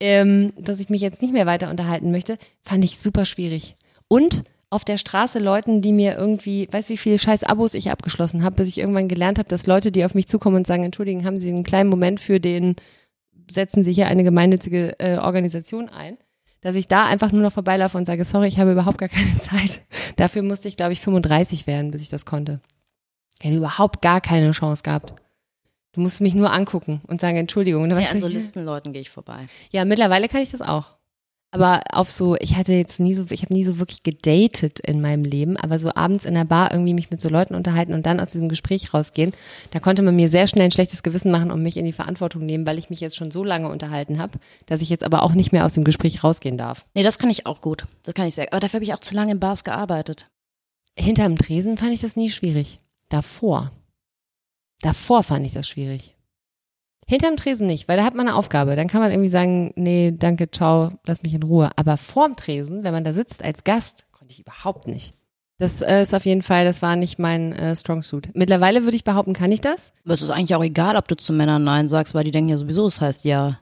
ähm, dass ich mich jetzt nicht mehr weiter unterhalten möchte, fand ich super schwierig. Und auf der Straße Leuten, die mir irgendwie, weiß wie viele scheiß Abos ich abgeschlossen habe, bis ich irgendwann gelernt habe, dass Leute, die auf mich zukommen und sagen, entschuldigen, haben Sie einen kleinen Moment für den, setzen Sie hier eine gemeinnützige äh, Organisation ein, dass ich da einfach nur noch vorbeilaufe und sage, sorry, ich habe überhaupt gar keine [laughs] Zeit. Dafür musste ich, glaube ich, 35 werden, bis ich das konnte. Ich hätte überhaupt gar keine Chance gehabt. Du musst mich nur angucken und sagen Entschuldigung. Ja, an so Listenleuten gehe ich vorbei. Ja, mittlerweile kann ich das auch. Aber auf so, ich hatte jetzt nie so, ich habe nie so wirklich gedatet in meinem Leben, aber so abends in der Bar irgendwie mich mit so Leuten unterhalten und dann aus diesem Gespräch rausgehen, da konnte man mir sehr schnell ein schlechtes Gewissen machen und mich in die Verantwortung nehmen, weil ich mich jetzt schon so lange unterhalten habe, dass ich jetzt aber auch nicht mehr aus dem Gespräch rausgehen darf. Nee, das kann ich auch gut. Das kann ich sehr. Aber dafür habe ich auch zu lange in Bars gearbeitet. Hinterm Tresen fand ich das nie schwierig. Davor. Davor fand ich das schwierig. Hinterm Tresen nicht, weil da hat man eine Aufgabe. Dann kann man irgendwie sagen, nee, danke, ciao, lass mich in Ruhe. Aber vorm Tresen, wenn man da sitzt als Gast, konnte ich überhaupt nicht. Das äh, ist auf jeden Fall, das war nicht mein äh, Strong Suit. Mittlerweile würde ich behaupten, kann ich das. Aber es ist eigentlich auch egal, ob du zu Männern Nein sagst, weil die denken ja sowieso, es heißt ja.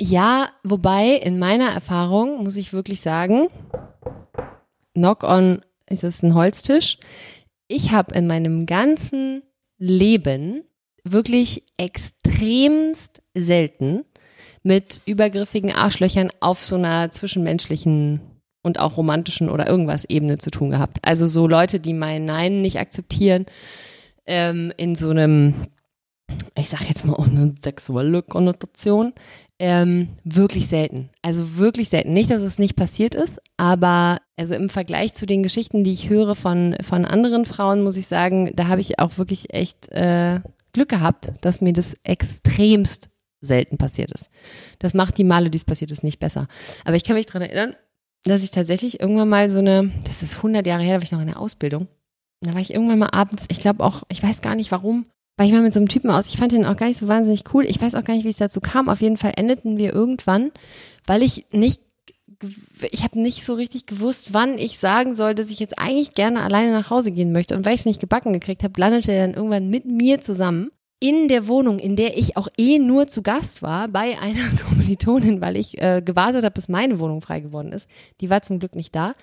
Ja, wobei in meiner Erfahrung muss ich wirklich sagen, Knock on, ist es ein Holztisch? Ich habe in meinem ganzen Leben wirklich extremst selten mit übergriffigen Arschlöchern auf so einer zwischenmenschlichen und auch romantischen oder irgendwas Ebene zu tun gehabt. Also so Leute, die mein Nein nicht akzeptieren, ähm, in so einem, ich sag jetzt mal auch eine sexuelle Konnotation, ähm, wirklich selten. Also wirklich selten. Nicht, dass es nicht passiert ist, aber also im Vergleich zu den Geschichten, die ich höre von, von anderen Frauen, muss ich sagen, da habe ich auch wirklich echt äh, Glück gehabt, dass mir das extremst selten passiert ist. Das macht die Male, die es passiert ist, nicht besser. Aber ich kann mich dran erinnern, dass ich tatsächlich irgendwann mal so eine, das ist 100 Jahre her, da war ich noch in der Ausbildung. Da war ich irgendwann mal abends, ich glaube auch, ich weiß gar nicht warum, war ich mal mit so einem Typen aus. Ich fand den auch gar nicht so wahnsinnig cool. Ich weiß auch gar nicht, wie es dazu kam. Auf jeden Fall endeten wir irgendwann, weil ich nicht, ich habe nicht so richtig gewusst, wann ich sagen soll, dass ich jetzt eigentlich gerne alleine nach Hause gehen möchte. Und weil ich es nicht gebacken gekriegt habe, landete er dann irgendwann mit mir zusammen in der Wohnung, in der ich auch eh nur zu Gast war, bei einer [laughs] Kommilitonin, weil ich äh, gewartet habe, bis meine Wohnung frei geworden ist. Die war zum Glück nicht da.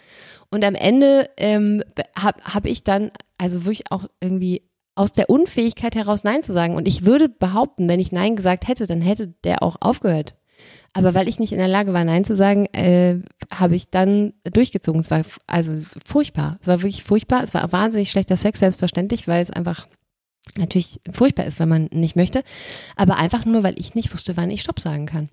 Und am Ende ähm, habe hab ich dann also wirklich auch irgendwie aus der Unfähigkeit heraus Nein zu sagen. Und ich würde behaupten, wenn ich Nein gesagt hätte, dann hätte der auch aufgehört. Aber weil ich nicht in der Lage war, Nein zu sagen, äh, habe ich dann durchgezogen. Es war also furchtbar. Es war wirklich furchtbar. Es war wahnsinnig schlechter Sex, selbstverständlich, weil es einfach natürlich furchtbar ist, wenn man nicht möchte. Aber einfach nur, weil ich nicht wusste, wann ich Stopp sagen kann.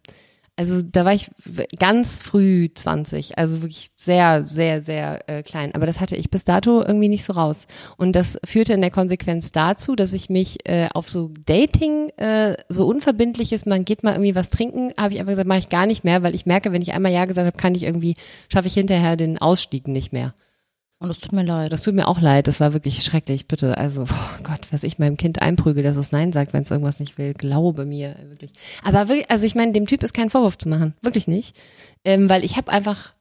Also da war ich ganz früh 20, also wirklich sehr, sehr, sehr äh, klein. Aber das hatte ich bis dato irgendwie nicht so raus. Und das führte in der Konsequenz dazu, dass ich mich äh, auf so Dating, äh, so unverbindliches, man geht mal irgendwie was trinken, habe ich einfach gesagt, mache ich gar nicht mehr, weil ich merke, wenn ich einmal Ja gesagt habe, kann ich irgendwie, schaffe ich hinterher den Ausstieg nicht mehr. Und es tut mir leid. Das tut mir auch leid, das war wirklich schrecklich, bitte. Also, oh Gott, was ich meinem Kind einprügel, dass es Nein sagt, wenn es irgendwas nicht will, glaube mir, wirklich. Aber wirklich, also ich meine, dem Typ ist kein Vorwurf zu machen, wirklich nicht. Ähm, weil ich habe einfach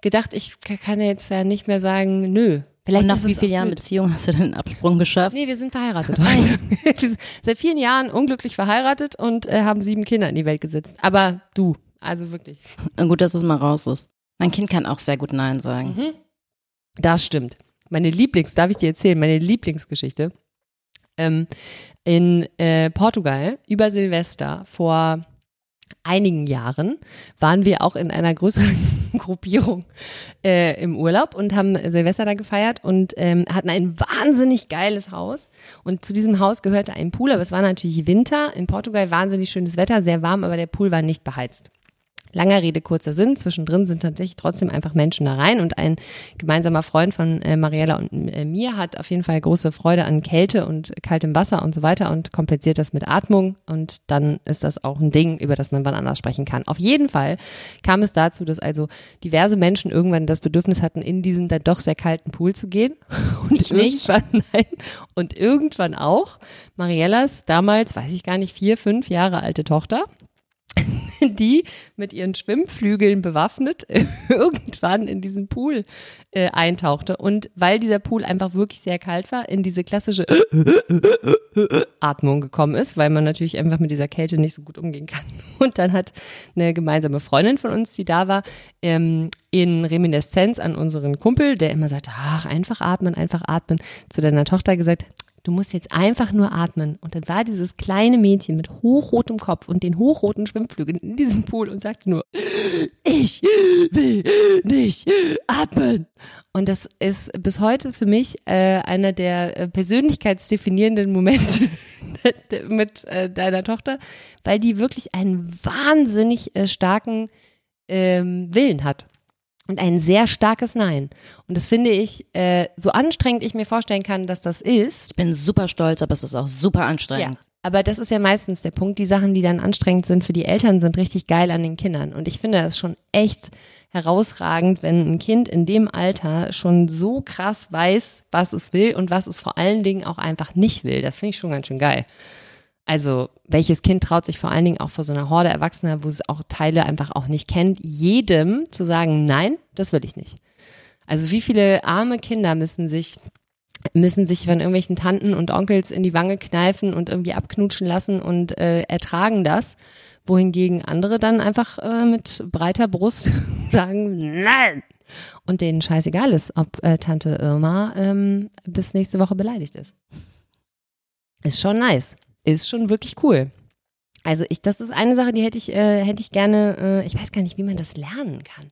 gedacht, ich kann jetzt ja nicht mehr sagen, nö. Vielleicht Und nach wie vielen Jahren. Beziehung hast du denn einen Absprung geschafft? Nee, wir sind verheiratet [laughs] wir sind [laughs] seit vielen Jahren unglücklich verheiratet und äh, haben sieben Kinder in die Welt gesetzt. Aber du, also wirklich. Gut, dass es mal raus ist. Mein Kind kann auch sehr gut Nein sagen. Mhm. Das stimmt. Meine Lieblings, darf ich dir erzählen, meine Lieblingsgeschichte. Ähm, in äh, Portugal über Silvester vor einigen Jahren waren wir auch in einer größeren [laughs] Gruppierung äh, im Urlaub und haben Silvester da gefeiert und ähm, hatten ein wahnsinnig geiles Haus. Und zu diesem Haus gehörte ein Pool, aber es war natürlich Winter. In Portugal wahnsinnig schönes Wetter, sehr warm, aber der Pool war nicht beheizt. Langer Rede, kurzer Sinn. Zwischendrin sind tatsächlich trotzdem einfach Menschen da rein und ein gemeinsamer Freund von äh, Mariella und äh, mir hat auf jeden Fall große Freude an Kälte und kaltem Wasser und so weiter und kompensiert das mit Atmung und dann ist das auch ein Ding, über das man wann anders sprechen kann. Auf jeden Fall kam es dazu, dass also diverse Menschen irgendwann das Bedürfnis hatten, in diesen dann doch sehr kalten Pool zu gehen [laughs] und Ich nicht. irgendwann nein und irgendwann auch Mariellas damals, weiß ich gar nicht, vier, fünf Jahre alte Tochter [laughs] die mit ihren Schwimmflügeln bewaffnet [laughs] irgendwann in diesen Pool äh, eintauchte. Und weil dieser Pool einfach wirklich sehr kalt war, in diese klassische [laughs] Atmung gekommen ist, weil man natürlich einfach mit dieser Kälte nicht so gut umgehen kann. Und dann hat eine gemeinsame Freundin von uns, die da war, ähm, in Reminiszenz an unseren Kumpel, der immer sagte, ach, einfach atmen, einfach atmen, zu deiner Tochter gesagt, du musst jetzt einfach nur atmen. Und dann war dieses kleine Mädchen mit hochrotem Kopf und den hochroten Schwimmflügeln in diesem Pool und sagte nur, ich will nicht atmen. Und das ist bis heute für mich äh, einer der äh, persönlichkeitsdefinierenden Momente [laughs] mit äh, deiner Tochter, weil die wirklich einen wahnsinnig äh, starken ähm, Willen hat und ein sehr starkes Nein. Und das finde ich, äh, so anstrengend ich mir vorstellen kann, dass das ist. Ich bin super stolz, aber es ist auch super Ja. anstrengend. Aber das ist ja meistens der Punkt. Die Sachen, die dann anstrengend sind für die Eltern, sind richtig geil an den Kindern. Und ich finde das schon echt herausragend, wenn ein Kind in dem Alter schon so krass weiß, was es will und was es vor allen Dingen auch einfach nicht will. Das finde ich schon ganz schön geil. Also, welches Kind traut sich vor allen Dingen auch vor so einer Horde Erwachsener, wo es auch Teile einfach auch nicht kennt, jedem zu sagen, nein, das will ich nicht. Also, wie viele arme Kinder müssen sich müssen sich von irgendwelchen Tanten und Onkels in die Wange kneifen und irgendwie abknutschen lassen und äh, ertragen das, wohingegen andere dann einfach äh, mit breiter Brust [laughs] sagen, nein! Und denen scheißegal ist, ob äh, Tante Irma ähm, bis nächste Woche beleidigt ist. Ist schon nice. Ist schon wirklich cool. Also ich, das ist eine Sache, die hätte ich, äh, hätte ich gerne, äh, ich weiß gar nicht, wie man das lernen kann.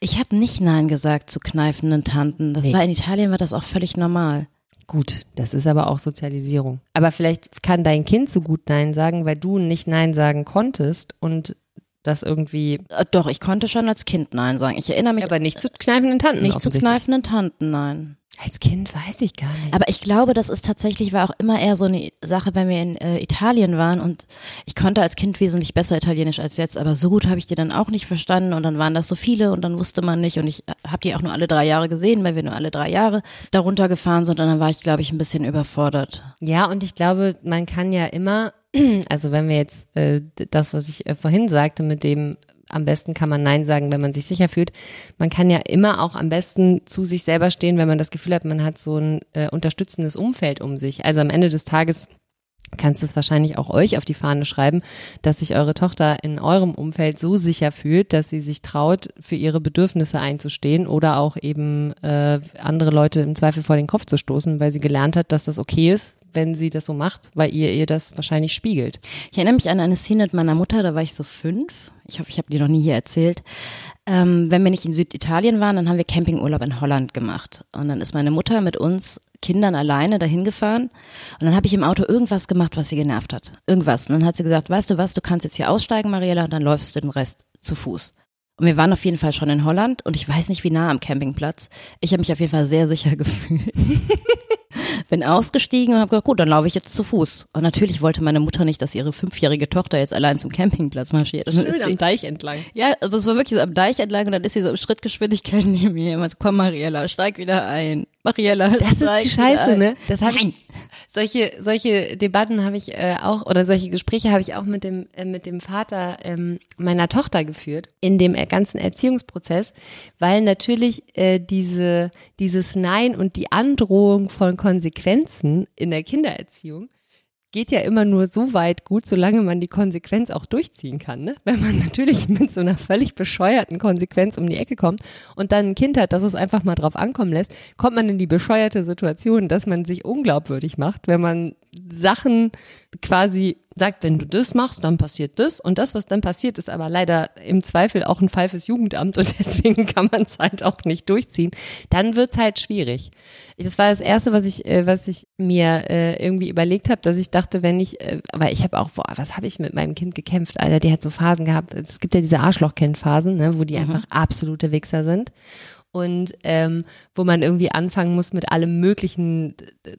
Ich habe nicht Nein gesagt zu kneifenden Tanten. Das Nee. war in Italien war das auch völlig normal. Gut, das ist aber auch Sozialisierung. Aber vielleicht kann dein Kind so gut Nein sagen, weil du nicht Nein sagen konntest und das irgendwie, Äh, Doch, ich konnte schon als Kind Nein sagen. Ich erinnere mich aber nicht zu kneifenden Tanten. nicht zu kneifenden Tanten, nein. Als Kind weiß ich gar nicht. Aber ich glaube, das ist tatsächlich, war auch immer eher so eine Sache, wenn wir in äh, Italien waren und ich konnte als Kind wesentlich besser Italienisch als jetzt, aber so gut habe ich die dann auch nicht verstanden und dann waren das so viele und dann wusste man nicht und ich habe die auch nur alle drei Jahre gesehen, weil wir nur alle drei Jahre darunter gefahren sind und dann war ich, glaube ich, ein bisschen überfordert. Ja, und ich glaube, man kann ja immer, [clears throat] also wenn wir jetzt äh, das, was ich äh, vorhin sagte, mit dem am besten kann man Nein sagen, wenn man sich sicher fühlt. Man kann ja immer auch am besten zu sich selber stehen, wenn man das Gefühl hat, man hat so ein äh, unterstützendes Umfeld um sich. Also am Ende des Tages kannst es wahrscheinlich auch euch auf die Fahne schreiben, dass sich eure Tochter in eurem Umfeld so sicher fühlt, dass sie sich traut, für ihre Bedürfnisse einzustehen oder auch eben äh, andere Leute im Zweifel vor den Kopf zu stoßen, weil sie gelernt hat, dass das okay ist, wenn sie das so macht, weil ihr ihr das wahrscheinlich spiegelt. Ich erinnere mich an eine Szene mit meiner Mutter, da war ich so fünf. Ich hoffe, ich habe die noch nie hier erzählt. Ähm, wenn wir nicht in Süditalien waren, dann haben wir Campingurlaub in Holland gemacht. Und dann ist meine Mutter mit uns Kindern alleine dahin gefahren. Und dann habe ich im Auto irgendwas gemacht, was sie genervt hat. Irgendwas. Und dann hat sie gesagt, weißt du was, du kannst jetzt hier aussteigen, Mariella, und dann läufst du den Rest zu Fuß. Und wir waren auf jeden Fall schon in Holland und ich weiß nicht, wie nah am Campingplatz. Ich habe mich auf jeden Fall sehr sicher [laughs] gefühlt. Bin ausgestiegen und habe gesagt, gut, dann laufe ich jetzt zu Fuß. Und natürlich wollte meine Mutter nicht, dass ihre fünfjährige Tochter jetzt allein zum Campingplatz marschiert. Schön ist am sie, Deich entlang. ja, also es war wirklich so am Deich entlang und dann ist sie so in Schrittgeschwindigkeit [laughs] neben mir. Immer so, komm Mariella, steig wieder ein. Mariella, Das ist die Scheiße, ne? Das hab Nein. ich, solche, solche Debatten habe ich äh, auch, oder solche Gespräche habe ich auch mit dem, äh, mit dem Vater ähm, meiner Tochter geführt, in dem äh, ganzen Erziehungsprozess, weil natürlich äh, diese, dieses Nein und die Androhung von Konsequenzen in der Kindererziehung geht ja immer nur so weit gut, solange man die Konsequenz auch durchziehen kann. Ne? Wenn man [laughs] natürlich mit so einer völlig bescheuerten Konsequenz um die Ecke kommt und dann ein Kind hat, das es einfach mal drauf ankommen lässt, kommt man in die bescheuerte Situation, dass man sich unglaubwürdig macht, wenn man Sachen quasi sagt, wenn du das machst, dann passiert das und das, was dann passiert, ist aber leider im Zweifel auch ein Fall fürs Jugendamt und [laughs] deswegen kann man es halt auch nicht durchziehen. Dann wird's halt schwierig. Das war das erste, was ich, äh, was ich mir äh, irgendwie überlegt habe, dass ich dachte, wenn ich, äh, aber ich habe auch, boah, was habe ich mit meinem Kind gekämpft, Alter, die hat so Phasen gehabt. Es gibt ja diese Arschlochkind-Phasen, ne, wo die einfach absolute Wichser sind und ähm, wo man irgendwie anfangen muss mit allem möglichen äh,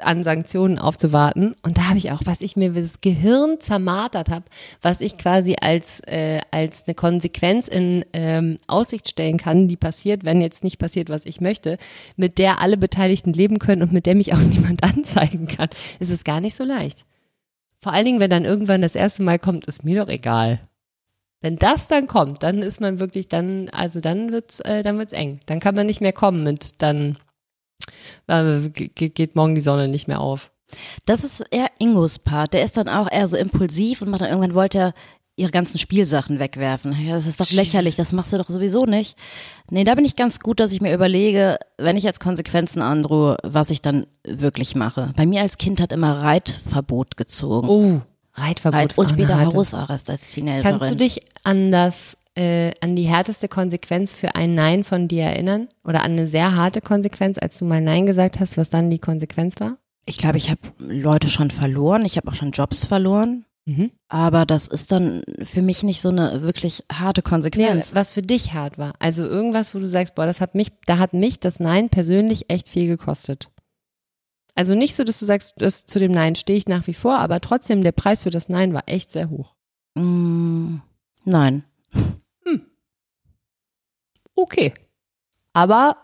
an Sanktionen aufzuwarten. Und da habe ich auch, was ich mir das Gehirn zermartert habe, was ich quasi als, äh, als eine Konsequenz in ähm, Aussicht stellen kann, die passiert, wenn jetzt nicht passiert, was ich möchte, mit der alle Beteiligten leben können und mit der mich auch [laughs] niemand anzeigen kann. Es ist gar nicht so leicht. Vor allen Dingen, wenn dann irgendwann das erste Mal kommt, ist mir doch egal. Wenn das dann kommt, dann ist man wirklich dann, also dann wird's, äh, dann wird's eng. Dann kann man nicht mehr kommen mit dann geht morgen die Sonne nicht mehr auf. Das ist eher Ingos Part. Der ist dann auch eher so impulsiv und macht dann irgendwann wollte er ihre ganzen Spielsachen wegwerfen. Ja, das ist doch lächerlich, das machst du doch sowieso nicht. Nee, da bin ich ganz gut, dass ich mir überlege, wenn ich jetzt Konsequenzen androhe, was ich dann wirklich mache. Bei mir als Kind hat immer Reitverbot gezogen. Oh, Reitverbot. Reit und später Hausarrest als Teenagerin. Kannst du dich an das, äh, an die härteste Konsequenz für ein Nein von dir erinnern? Oder an eine sehr harte Konsequenz, als du mal Nein gesagt hast, was dann die Konsequenz war? ich glaube, ich habe Leute schon verloren, ich habe auch schon Jobs verloren. Mhm. Aber das ist dann für mich nicht so eine wirklich harte Nee, Konsequenz. was für dich hart war. Also irgendwas, wo du sagst, boah, das hat mich, da hat mich das Nein persönlich echt viel gekostet. Also nicht so, dass du sagst, das, zu dem Nein stehe ich nach wie vor, aber trotzdem der Preis für das Nein war echt sehr hoch. Mm, nein. Okay. Aber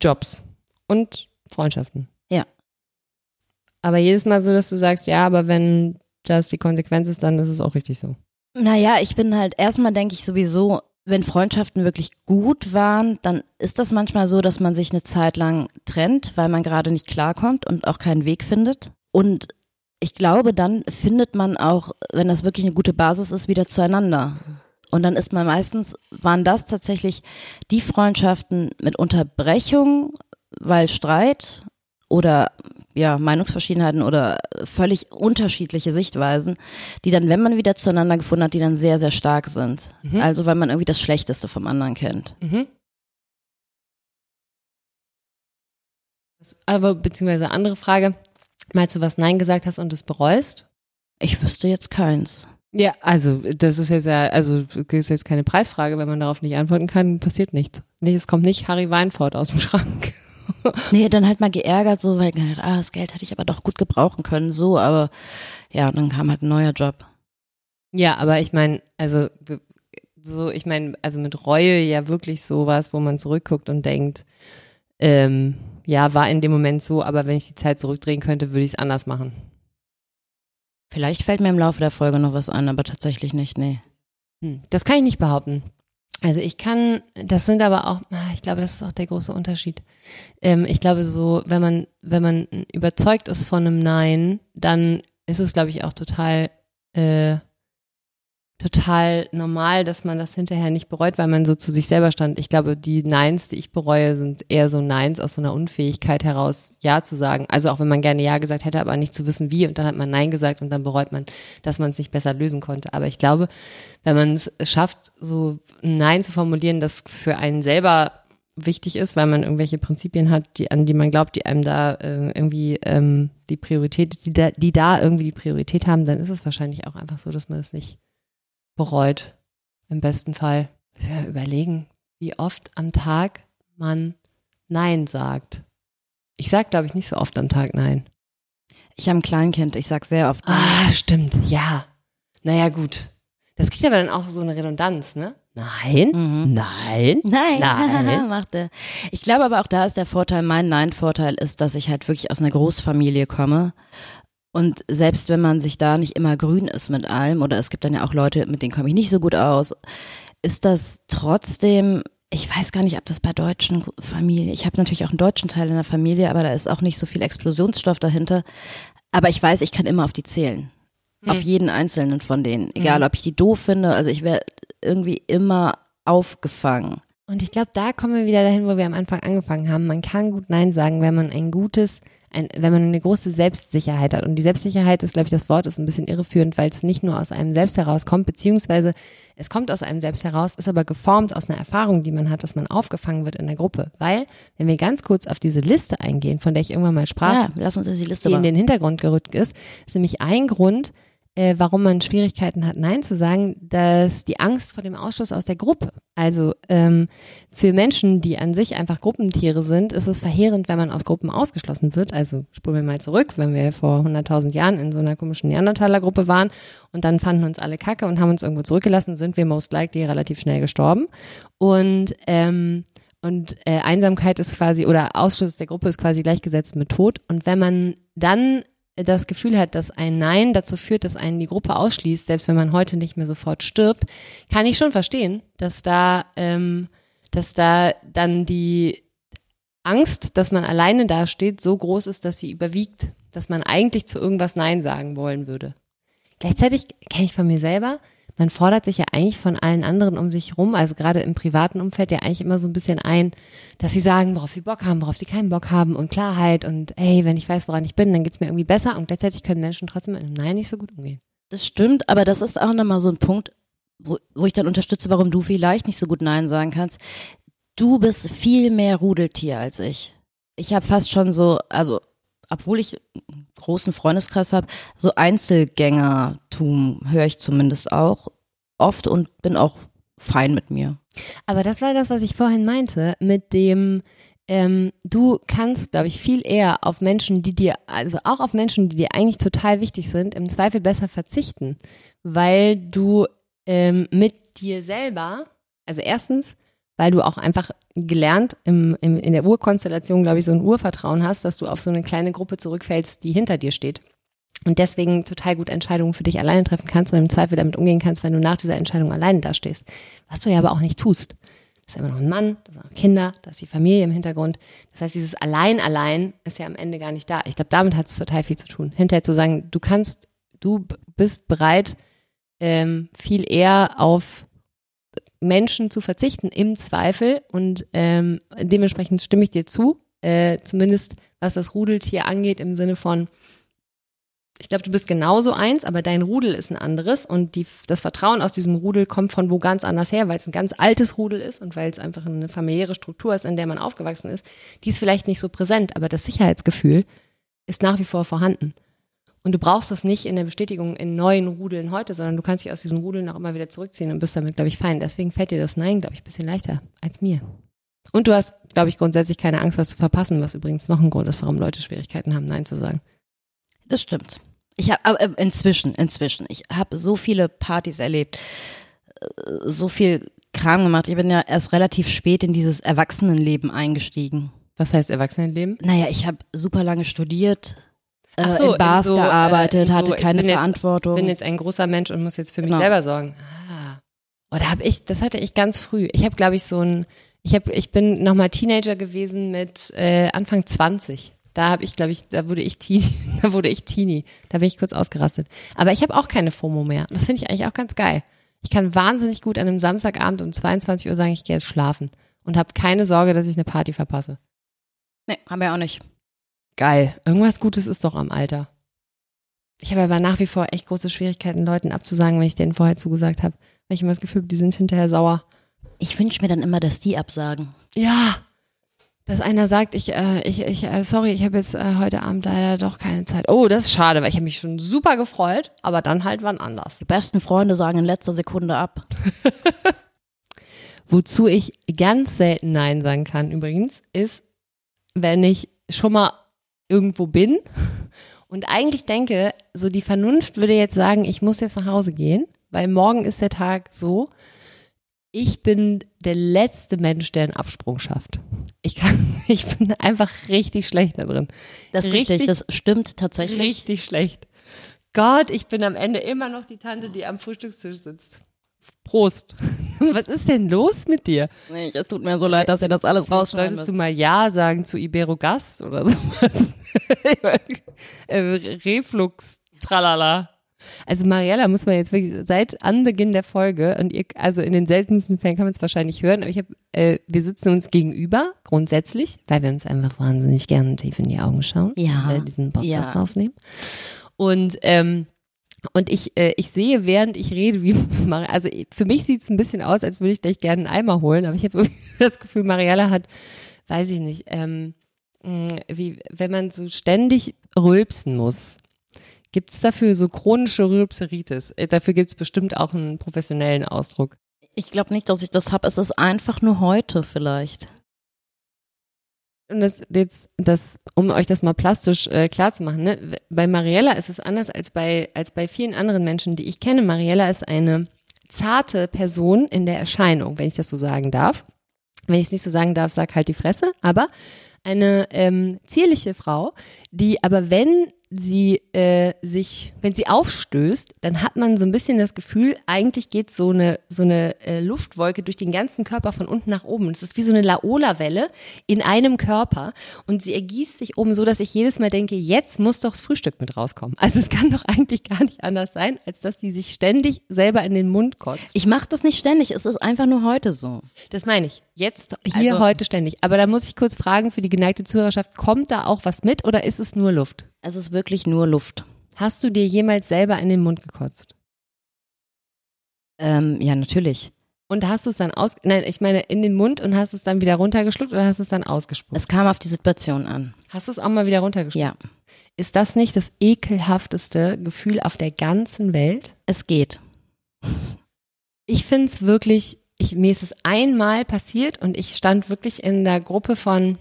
Jobs und Freundschaften. Ja. Aber jedes Mal so, dass du sagst, ja, aber wenn das die Konsequenz ist, dann ist es auch richtig so. Naja, ich bin halt, erstmal denke ich sowieso, wenn Freundschaften wirklich gut waren, dann ist das manchmal so, dass man sich eine Zeit lang trennt, weil man gerade nicht klarkommt und auch keinen Weg findet. Und ich glaube, dann findet man auch, wenn das wirklich eine gute Basis ist, wieder zueinander. Und dann ist man meistens, waren das tatsächlich die Freundschaften mit Unterbrechung, weil Streit oder ja, Meinungsverschiedenheiten oder völlig unterschiedliche Sichtweisen, die dann, wenn man wieder zueinander gefunden hat, die dann sehr, sehr stark sind. Also weil man irgendwie das Schlechteste vom anderen kennt. Mhm. Aber beziehungsweise andere Frage, mal du was Nein gesagt hast und es bereust? Ich wüsste jetzt keins. Ja, also das ist jetzt ja, also das ist jetzt keine Preisfrage, wenn man darauf nicht antworten kann, passiert nichts. Nee, es kommt nicht Harry Weinfurt aus dem Schrank. [laughs] Nee, dann halt mal geärgert, so, weil ah, das Geld hätte ich aber doch gut gebrauchen können, so, aber ja, und dann kam halt ein neuer Job. Ja, aber ich meine, also so, ich meine, also mit Reue ja wirklich sowas, wo man zurückguckt und denkt, ähm, ja, war in dem Moment so, aber wenn ich die Zeit zurückdrehen könnte, würde ich es anders machen. Vielleicht fällt mir im Laufe der Folge noch was ein, aber tatsächlich nicht, nee. Hm, Das kann ich nicht behaupten. Also ich kann, das sind aber auch, ah, ich glaube, das ist auch der große Unterschied. Ähm, ich glaube so, wenn man, wenn man überzeugt ist von einem Nein, dann ist es, glaube ich, auch total, äh, total normal, dass man das hinterher nicht bereut, weil man so zu sich selber stand. Ich glaube, die Neins, die ich bereue, sind eher so Neins aus so einer Unfähigkeit heraus, Ja zu sagen. Also auch wenn man gerne Ja gesagt hätte, aber nicht zu wissen wie und dann hat man Nein gesagt und dann bereut man, dass man es nicht besser lösen konnte. Aber ich glaube, wenn man es schafft, so ein Nein zu formulieren, das für einen selber wichtig ist, weil man irgendwelche Prinzipien hat, die, an die man glaubt, die einem da äh, irgendwie ähm, die Priorität, die da, die da irgendwie die Priorität haben, dann ist es wahrscheinlich auch einfach so, dass man es nicht bereut. Im besten Fall. Ja, überlegen, wie oft am Tag man Nein sagt. Ich sag, glaube ich, nicht so oft am Tag Nein. Ich habe ein Kleinkind, ich sag sehr oft. Nein. Ah, stimmt, ja. Naja, gut. Das kriegt aber dann auch so eine Redundanz, ne? Nein, Mhm. nein. Nein, Nein. [laughs] macht er. Ich glaube aber auch da ist der Vorteil, mein Nein-Vorteil ist, dass ich halt wirklich aus einer Großfamilie komme. Und selbst wenn man sich da nicht immer grün ist mit allem, oder es gibt dann ja auch Leute, mit denen komme ich nicht so gut aus, ist das trotzdem, ich weiß gar nicht, ob das bei deutschen Familien, ich habe natürlich auch einen deutschen Teil in der Familie, aber da ist auch nicht so viel Explosionsstoff dahinter. Aber ich weiß, ich kann immer auf die zählen. Auf jeden einzelnen von denen. Egal, ob ich die doof finde, also ich werde irgendwie immer aufgefangen. Und ich glaube, da kommen wir wieder dahin, wo wir am Anfang angefangen haben. Man kann gut Nein sagen, wenn man ein gutes, ein, wenn man eine große Selbstsicherheit hat. Und die Selbstsicherheit ist, glaube ich, das Wort ist ein bisschen irreführend, weil es nicht nur aus einem selbst herauskommt, beziehungsweise es kommt aus einem selbst heraus, ist aber geformt aus einer Erfahrung, die man hat, dass man aufgefangen wird in der Gruppe. Weil, wenn wir ganz kurz auf diese Liste eingehen, von der ich irgendwann mal sprach, Ja, lass uns die Liste die in den Hintergrund gerückt ist, ist nämlich ein Grund, äh, warum man Schwierigkeiten hat, Nein zu sagen, dass die Angst vor dem Ausschluss aus der Gruppe. Also ähm, für Menschen, die an sich einfach Gruppentiere sind, ist es verheerend, wenn man aus Gruppen ausgeschlossen wird. Also spulen wir mal zurück, wenn wir vor 100.000 Jahren in so einer komischen Neandertaler-Gruppe waren und dann fanden uns alle Kacke und haben uns irgendwo zurückgelassen, sind wir most likely relativ schnell gestorben. Und ähm, und äh, Einsamkeit ist quasi, oder Ausschluss der Gruppe ist quasi gleichgesetzt mit Tod. Und wenn man dann das Gefühl hat, dass ein Nein dazu führt, dass einen die Gruppe ausschließt, selbst wenn man heute nicht mehr sofort stirbt, kann ich schon verstehen, dass da, ähm, dass da dann die Angst, dass man alleine dasteht, so groß ist, dass sie überwiegt, dass man eigentlich zu irgendwas Nein sagen wollen würde. Gleichzeitig kenne ich von mir selber, man fordert sich ja eigentlich von allen anderen um sich rum, also gerade im privaten Umfeld ja eigentlich immer so ein bisschen ein, dass sie sagen, worauf sie Bock haben, worauf sie keinen Bock haben und Klarheit und hey, wenn ich weiß, woran ich bin, dann geht's mir irgendwie besser und gleichzeitig können Menschen trotzdem mit einem Nein nicht so gut umgehen. Das stimmt, aber das ist auch nochmal so ein Punkt, wo, wo ich dann unterstütze, warum du vielleicht nicht so gut Nein sagen kannst. Du bist viel mehr Rudeltier als ich. Ich habe fast schon so, also obwohl ich großen Freundeskreis habe, so Einzelgängertum höre ich zumindest auch oft und bin auch fein mit mir. Aber das war das, was ich vorhin meinte, mit dem, ähm, du kannst, glaube ich, viel eher auf Menschen, die dir, also auch auf Menschen, die dir eigentlich total wichtig sind, im Zweifel besser verzichten, weil du ähm, mit dir selber, also erstens, weil du auch einfach gelernt im, im, in der Urkonstellation, glaube ich, so ein Urvertrauen hast, dass du auf so eine kleine Gruppe zurückfällst, die hinter dir steht. Und deswegen total gut Entscheidungen für dich alleine treffen kannst und im Zweifel damit umgehen kannst, wenn du nach dieser Entscheidung alleine dastehst. Was du ja aber auch nicht tust. Das ist immer noch ein Mann, das sind noch Kinder, da ist die Familie im Hintergrund. Das heißt, dieses Allein, allein ist ja am Ende gar nicht da. Ich glaube, damit hat es total viel zu tun. Hinterher zu sagen, du kannst, du bist bereit, ähm, viel eher auf Menschen zu verzichten im Zweifel und ähm, dementsprechend stimme ich dir zu, äh, zumindest was das Rudeltier angeht im Sinne von, ich glaube, du bist genauso eins, aber dein Rudel ist ein anderes und die, das Vertrauen aus diesem Rudel kommt von wo ganz anders her, weil es ein ganz altes Rudel ist und weil es einfach eine familiäre Struktur ist, in der man aufgewachsen ist. Die ist vielleicht nicht so präsent, aber das Sicherheitsgefühl ist nach wie vor vorhanden. Und du brauchst das nicht in der Bestätigung in neuen Rudeln heute, sondern du kannst dich aus diesen Rudeln auch immer wieder zurückziehen und bist damit, glaube ich, fein. Deswegen fällt dir das Nein, glaube ich, ein bisschen leichter als mir. Und du hast, glaube ich, grundsätzlich keine Angst, was zu verpassen, was übrigens noch ein Grund ist, warum Leute Schwierigkeiten haben, Nein zu sagen. Das stimmt. Ich habe aber äh, inzwischen, inzwischen, ich habe so viele Partys erlebt, äh, so viel Kram gemacht. Ich bin ja erst relativ spät in dieses Erwachsenenleben eingestiegen. Was heißt Erwachsenenleben? Naja, ich habe super lange studiert, äh, Ach so, in Bars in so, äh, gearbeitet, so, hatte ich keine bin jetzt- Verantwortung. bin jetzt ein großer Mensch und muss jetzt für mich Genau. selber sorgen. Ah. Oh, da hab ich, das hatte ich ganz früh. Ich habe, glaube ich, so ein, ich habe, ich bin nochmal Teenager gewesen mit äh, Anfang 20. Da habe ich, glaube ich, da wurde ich Teenie, [laughs] da wurde ich Teenie. Da bin ich kurz ausgerastet. Aber ich habe auch keine FOMO mehr. Das finde ich eigentlich auch ganz geil. Ich kann wahnsinnig gut an einem Samstagabend um 22 Uhr sagen, ich gehe jetzt schlafen und habe keine Sorge, dass ich eine Party verpasse. nee, haben wir auch nicht. Geil. Irgendwas Gutes ist doch am Alter. Ich habe aber nach wie vor echt große Schwierigkeiten, Leuten abzusagen, wenn ich denen vorher zugesagt habe. Weil ich immer das Gefühl habe, die sind hinterher sauer. Ich wünsche mir dann immer, dass die absagen. Ja. Dass einer sagt, ich, äh, ich, ich, äh, sorry, ich habe jetzt äh, heute Abend leider doch keine Zeit. Oh, das ist schade, weil ich habe mich schon super gefreut, aber dann halt wann anders. Die besten Freunde sagen in letzter Sekunde ab. [laughs] Wozu ich ganz selten Nein sagen kann übrigens, ist, wenn ich schon mal irgendwo bin und eigentlich denke, so die Vernunft würde jetzt sagen, ich muss jetzt nach Hause gehen, weil morgen ist der Tag so. Ich bin der letzte Mensch, der einen Absprung schafft. Ich kann, [laughs] ich bin einfach richtig schlecht da drin. Das ist richtig, das stimmt tatsächlich. Richtig schlecht. Gott, ich bin am Ende immer noch die Tante, die am Frühstückstisch sitzt. Prost. [laughs] Was ist denn los mit dir? Nee, es tut mir so leid, dass ihr das alles rausschneidet. Solltest du mal Ja sagen zu Ibero Gast oder sowas? [laughs] Äh, Reflux, tralala. Also Mariella muss man jetzt wirklich seit Anbeginn der Folge und ihr, also in den seltensten Fällen kann man es wahrscheinlich hören, aber ich habe, äh, wir sitzen uns gegenüber grundsätzlich, weil wir uns einfach wahnsinnig gerne tief in die Augen schauen, Ja. wenn wir diesen Podcast Ja. aufnehmen. Und ähm, und ich, äh, ich sehe, während ich rede, wie [laughs] Mar also für mich sieht es ein bisschen aus, als würde ich gleich gerne einen Eimer holen, aber ich habe [laughs] das Gefühl, Mariella hat, weiß ich nicht, ähm, mh, wie wenn man so ständig rülpsen muss. Gibt es dafür so chronische Rülpseritis? Äh, Dafür gibt es bestimmt auch einen professionellen Ausdruck. Ich glaube nicht, dass ich das habe. Es ist einfach nur heute vielleicht. Und das jetzt, das, um euch das mal plastisch äh, klar zu machen, ne? bei Mariella ist es anders als bei, als bei vielen anderen Menschen, die ich kenne. Mariella ist eine zarte Person in der Erscheinung, wenn ich das so sagen darf. Wenn ich es nicht so sagen darf, sag halt die Fresse, aber eine ähm, zierliche Frau, die aber wenn sie äh, sich, wenn sie aufstößt, dann hat man so ein bisschen das Gefühl, eigentlich geht so eine so eine äh, Luftwolke durch den ganzen Körper von unten nach oben. Es ist wie so eine Laola-Welle in einem Körper und sie ergießt sich oben so, dass ich jedes Mal denke, jetzt muss doch das Frühstück mit rauskommen. Also es kann doch eigentlich gar nicht anders sein, als dass sie sich ständig selber in den Mund kotzt. Ich mache das nicht ständig. Es ist einfach nur heute so. Das meine ich. Jetzt, hier, Also- heute, ständig. Aber da muss ich kurz fragen für die geneigte Zuhörerschaft, kommt da auch was mit oder ist es nur Luft? Es ist wirklich nur Luft. Hast du dir jemals selber in den Mund gekotzt? Ähm, ja, natürlich. Und hast du es dann aus, nein, ich meine in den Mund und hast es dann wieder runtergeschluckt oder hast du es dann ausgespuckt? Es kam auf die Situation an. Hast du es auch mal wieder runtergeschluckt? Ja, Ist das nicht das ekelhafteste Gefühl auf der ganzen Welt? es geht. Ich finde es wirklich, ich, mir ist es einmal passiert und ich stand wirklich in der Gruppe von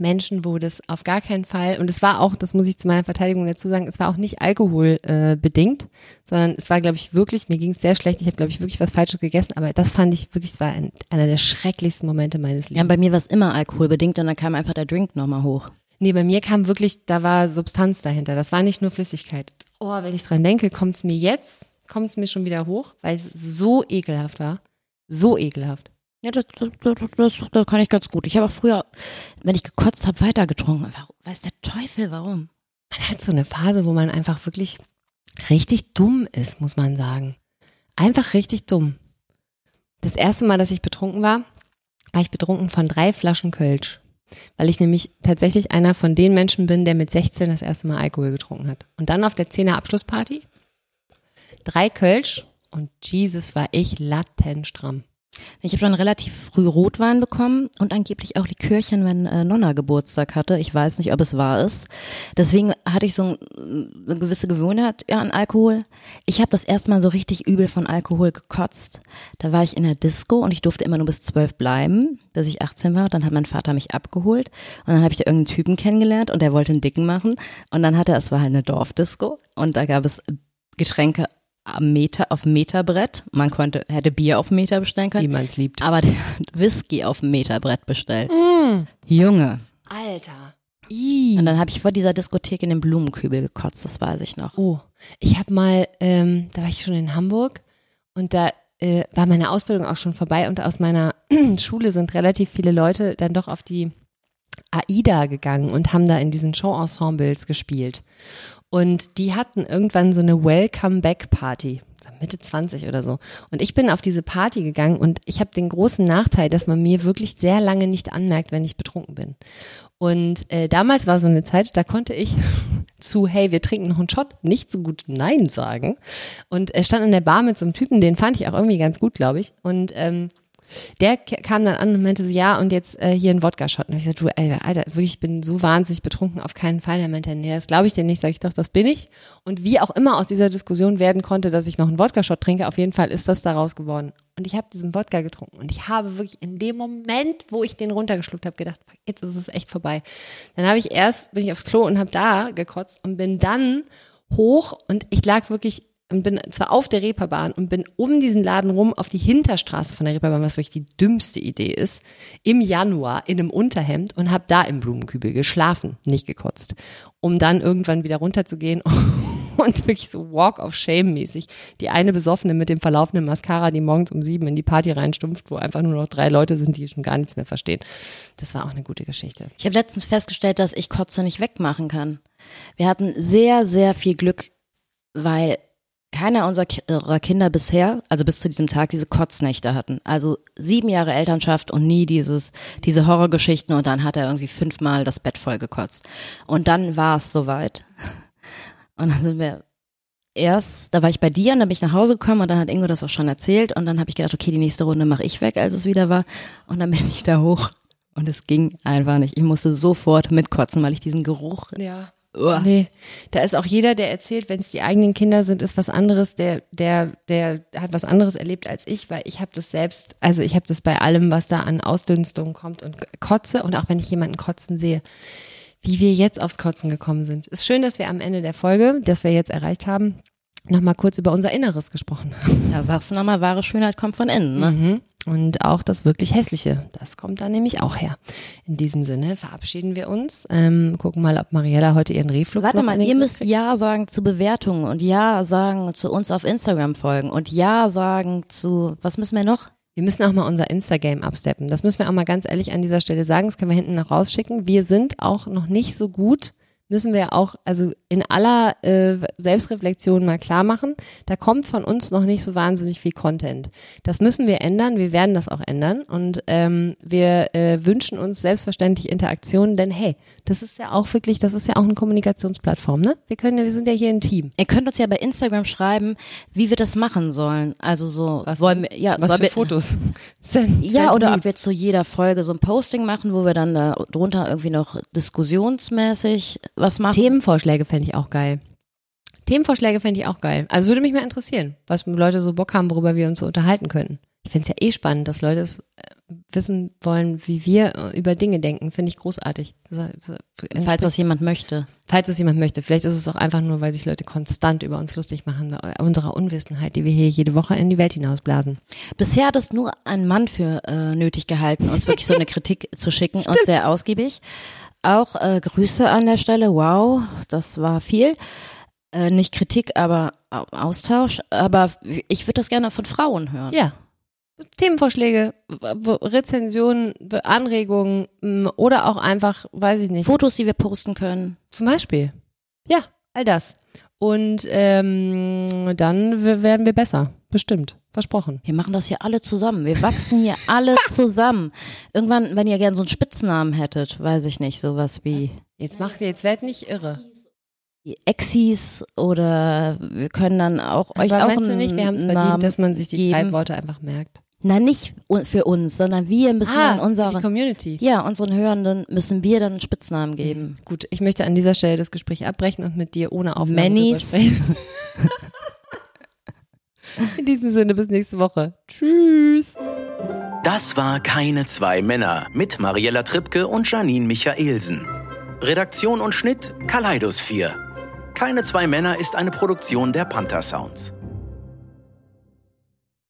Menschen, wo das auf gar keinen Fall, und es war auch, das muss ich zu meiner Verteidigung dazu sagen, es war auch nicht Alkohol äh, bedingt, sondern es war, glaube ich, wirklich, mir ging es sehr schlecht, ich habe, glaube ich, wirklich was Falsches gegessen, aber das fand ich wirklich, es war ein, einer der schrecklichsten Momente meines Ja, Lebens. bei mir war es immer alkoholbedingt und dann kam einfach der Drink nochmal hoch. Nee, bei mir kam wirklich, da war Substanz dahinter, das war nicht nur Flüssigkeit. Oh, wenn ich dran denke, kommt es mir jetzt, kommt es mir schon wieder hoch, weil es so ekelhaft war. So ekelhaft. Ja, das, das, das, das, kann ich ganz gut. Ich habe auch früher, wenn ich gekotzt habe, weiter getrunken. Warum, weiß der Teufel, warum? Man hat so eine Phase, wo man einfach wirklich richtig dumm ist, muss man sagen. Einfach richtig dumm. Das erste Mal, dass ich betrunken war, war ich betrunken von drei Flaschen Kölsch. Weil ich nämlich tatsächlich einer von den Menschen bin, der mit 16 das erste Mal Alkohol getrunken hat. Und dann auf der 10er Abschlussparty, drei Kölsch und Jesus war ich lattenstramm. Ich habe schon relativ früh Rotwein bekommen und angeblich auch Likörchen, wenn äh, Nonna Geburtstag hatte. Ich weiß nicht, ob es wahr ist. Deswegen hatte ich so ein, eine gewisse Gewohnheit ja, an Alkohol. Ich habe das erste Mal so richtig übel von Alkohol gekotzt. Da war ich in der Disco und ich durfte immer nur bis zwölf bleiben, bis ich 18 war. Dann hat mein Vater mich abgeholt und dann habe ich da irgendeinen Typen kennengelernt und der wollte einen Dicken machen. Und dann hatte er, es war halt eine Dorfdisco und da gab es Getränke Meter, auf Meterbrett. Man konnte, hätte Bier auf dem Meter bestellen können. Wie man es liebt. Aber der hat Whisky auf dem Meterbrett bestellt. Junge. Alter. Und dann habe ich vor dieser Diskothek in den Blumenkübel gekotzt, das weiß ich noch. Oh, ich habe mal, ähm, da war ich schon in Hamburg und da äh, war meine Ausbildung auch schon vorbei und aus meiner [clears throat] Schule sind relativ viele Leute dann doch auf die AIDA gegangen und haben da in diesen Showensembles gespielt. Und die hatten irgendwann so eine Welcome-Back-Party. Mitte 20 oder so. Und ich bin auf diese Party gegangen und ich habe den großen Nachteil, dass man mir wirklich sehr lange nicht anmerkt, wenn ich betrunken bin. Und äh, damals war so eine Zeit, da konnte ich [laughs] zu, hey, wir trinken noch einen Shot, nicht so gut Nein sagen. Und er stand an der Bar mit so einem Typen, den fand ich auch irgendwie ganz gut, glaube ich. Und ähm, Der kam dann an und meinte so, ja, und jetzt äh, hier ein Wodka-Shot. Und ich gesagt, du, Alter, Alter, wirklich, ich bin so wahnsinnig betrunken, auf keinen Fall. Er meinte, nee, das glaube ich dir nicht. Sag ich, doch, das bin ich. Und wie auch immer aus dieser Diskussion werden konnte, dass ich noch einen Wodka-Shot trinke, auf jeden Fall ist das daraus geworden. Und ich habe diesen Wodka getrunken. Und ich habe wirklich in dem Moment, wo ich den runtergeschluckt habe, gedacht, jetzt ist es echt vorbei. Dann habe ich erst, bin ich aufs Klo und habe da gekotzt und bin dann hoch und ich lag wirklich und bin zwar auf der Reeperbahn und bin um diesen Laden rum auf die Hinterstraße von der Reeperbahn, was wirklich die dümmste Idee ist, im Januar in einem Unterhemd und habe da im Blumenkübel geschlafen, nicht gekotzt, um dann irgendwann wieder runterzugehen [laughs] und wirklich so Walk of Shame mäßig die eine Besoffene mit dem verlaufenden Mascara, die morgens um sieben in die Party reinstumpft, wo einfach nur noch drei Leute sind, die schon gar nichts mehr verstehen. Das war auch eine gute Geschichte. Ich habe letztens festgestellt, dass ich Kotze nicht wegmachen kann. Wir hatten sehr, sehr viel Glück, weil keiner unserer Ki- unserer Kinder bisher, also bis zu diesem Tag, diese Kotznächte hatten. Also sieben Jahre Elternschaft und nie dieses, diese Horrorgeschichten und dann hat er irgendwie fünfmal das Bett voll gekotzt. Und dann war es soweit. [laughs] Und dann sind wir erst, da war ich bei dir und dann bin ich nach Hause gekommen und dann hat Ingo das auch schon erzählt und dann habe ich gedacht, okay, die nächste Runde mache ich weg, als es wieder war. Und dann bin ich da hoch und es ging einfach nicht. Ich musste sofort mitkotzen, weil ich diesen Geruch. Ja. Uah. Nee, da ist auch jeder, der erzählt, wenn es die eigenen Kinder sind, ist was anderes, der, der, der hat was anderes erlebt als ich, weil ich habe das selbst, also ich habe das bei allem, was da an Ausdünstung kommt und kotze und auch wenn ich jemanden kotzen sehe, wie wir jetzt aufs Kotzen gekommen sind. Ist schön, dass wir am Ende der Folge, das wir jetzt erreicht haben, nochmal kurz über unser Inneres gesprochen haben. Da sagst du nochmal, wahre Schönheit kommt von innen. Ne? Mhm. Und auch das wirklich Hässliche, das kommt da nämlich auch her. In diesem Sinne verabschieden wir uns, ähm, gucken mal, ob Mariella heute ihren Reflux Warte mal, ihr müsst kriegt. Ja sagen zu Bewertungen und Ja sagen zu uns auf Instagram folgen und Ja sagen zu, was müssen wir noch? Wir müssen auch mal unser Instagram absteppen. Das müssen wir auch mal ganz ehrlich an dieser Stelle sagen. Das können wir hinten noch rausschicken. Wir sind auch noch nicht so gut, müssen wir auch, also in aller äh, Selbstreflexion mal klar machen. Da kommt von uns noch nicht so wahnsinnig viel Content. Das müssen wir ändern. Wir werden das auch ändern. Und ähm, wir äh, wünschen uns selbstverständlich Interaktionen, denn hey, das ist ja auch wirklich, das ist ja auch eine Kommunikationsplattform, ne? Wir können, ja- wir sind ja hier ein Team. Ihr könnt uns ja bei Instagram schreiben, wie wir das machen sollen. Also so, Was wollen wir, ja, Was für wir, Fotos? [laughs] Send, Ja, oder ob wir zu jeder Folge so ein Posting machen, wo wir dann da drunter irgendwie noch diskussionsmäßig was machen. Themenvorschläge fände ich auch geil. Themenvorschläge fände ich auch geil. Also würde mich mal interessieren, was Leute so Bock haben, worüber wir uns so unterhalten könnten. Ich finde es ja eh spannend, dass Leute es äh, wissen wollen, wie wir äh, über Dinge denken. Finde ich großartig. Das, das, Falls das jemand möchte. falls es jemand möchte. Vielleicht ist es auch einfach nur, weil sich Leute konstant über uns lustig machen, bei unserer Unwissenheit, die wir hier jede Woche in die Welt hinausblasen. Bisher hat es nur ein Mann für äh, nötig gehalten, uns wirklich so eine [laughs] Kritik zu schicken und sehr ausgiebig. Auch äh, Grüße an der Stelle. Wow, das war viel. Äh, nicht Kritik, aber Au- Austausch. Aber ich würde das gerne von Frauen hören. Ja. Themenvorschläge, Rezensionen, Anregungen oder auch einfach, weiß ich nicht, Fotos, die wir posten können. Zum Beispiel. Ja, all das. Und ähm, dann werden wir besser. Bestimmt. Versprochen. Wir machen das hier alle zusammen. Wir wachsen hier alle [laughs] zusammen. Irgendwann, wenn ihr gerne so einen Spitznamen hättet, weiß ich nicht, sowas wie Jetzt macht jetzt werd nicht irre. die Exis oder wir können dann auch euch Aber auch meinst du nicht, wir haben es Namen verdient, dass man sich die geben. drei Worte einfach merkt? Na, nicht für uns, sondern wir müssen Ah, die unseren, Community. ja, unseren Hörenden müssen wir dann einen Spitznamen geben. Gut, ich möchte an dieser Stelle das Gespräch abbrechen und mit dir ohne Aufnahme Mannies. sprechen. [laughs] In diesem Sinne, bis nächste Woche. Tschüss. Das war Keine zwei Männer mit Mariella Trippke und Janine Michaelsen. Redaktion und Schnitt Kaleidos 4. Keine zwei Männer ist eine Produktion der Panther Sounds.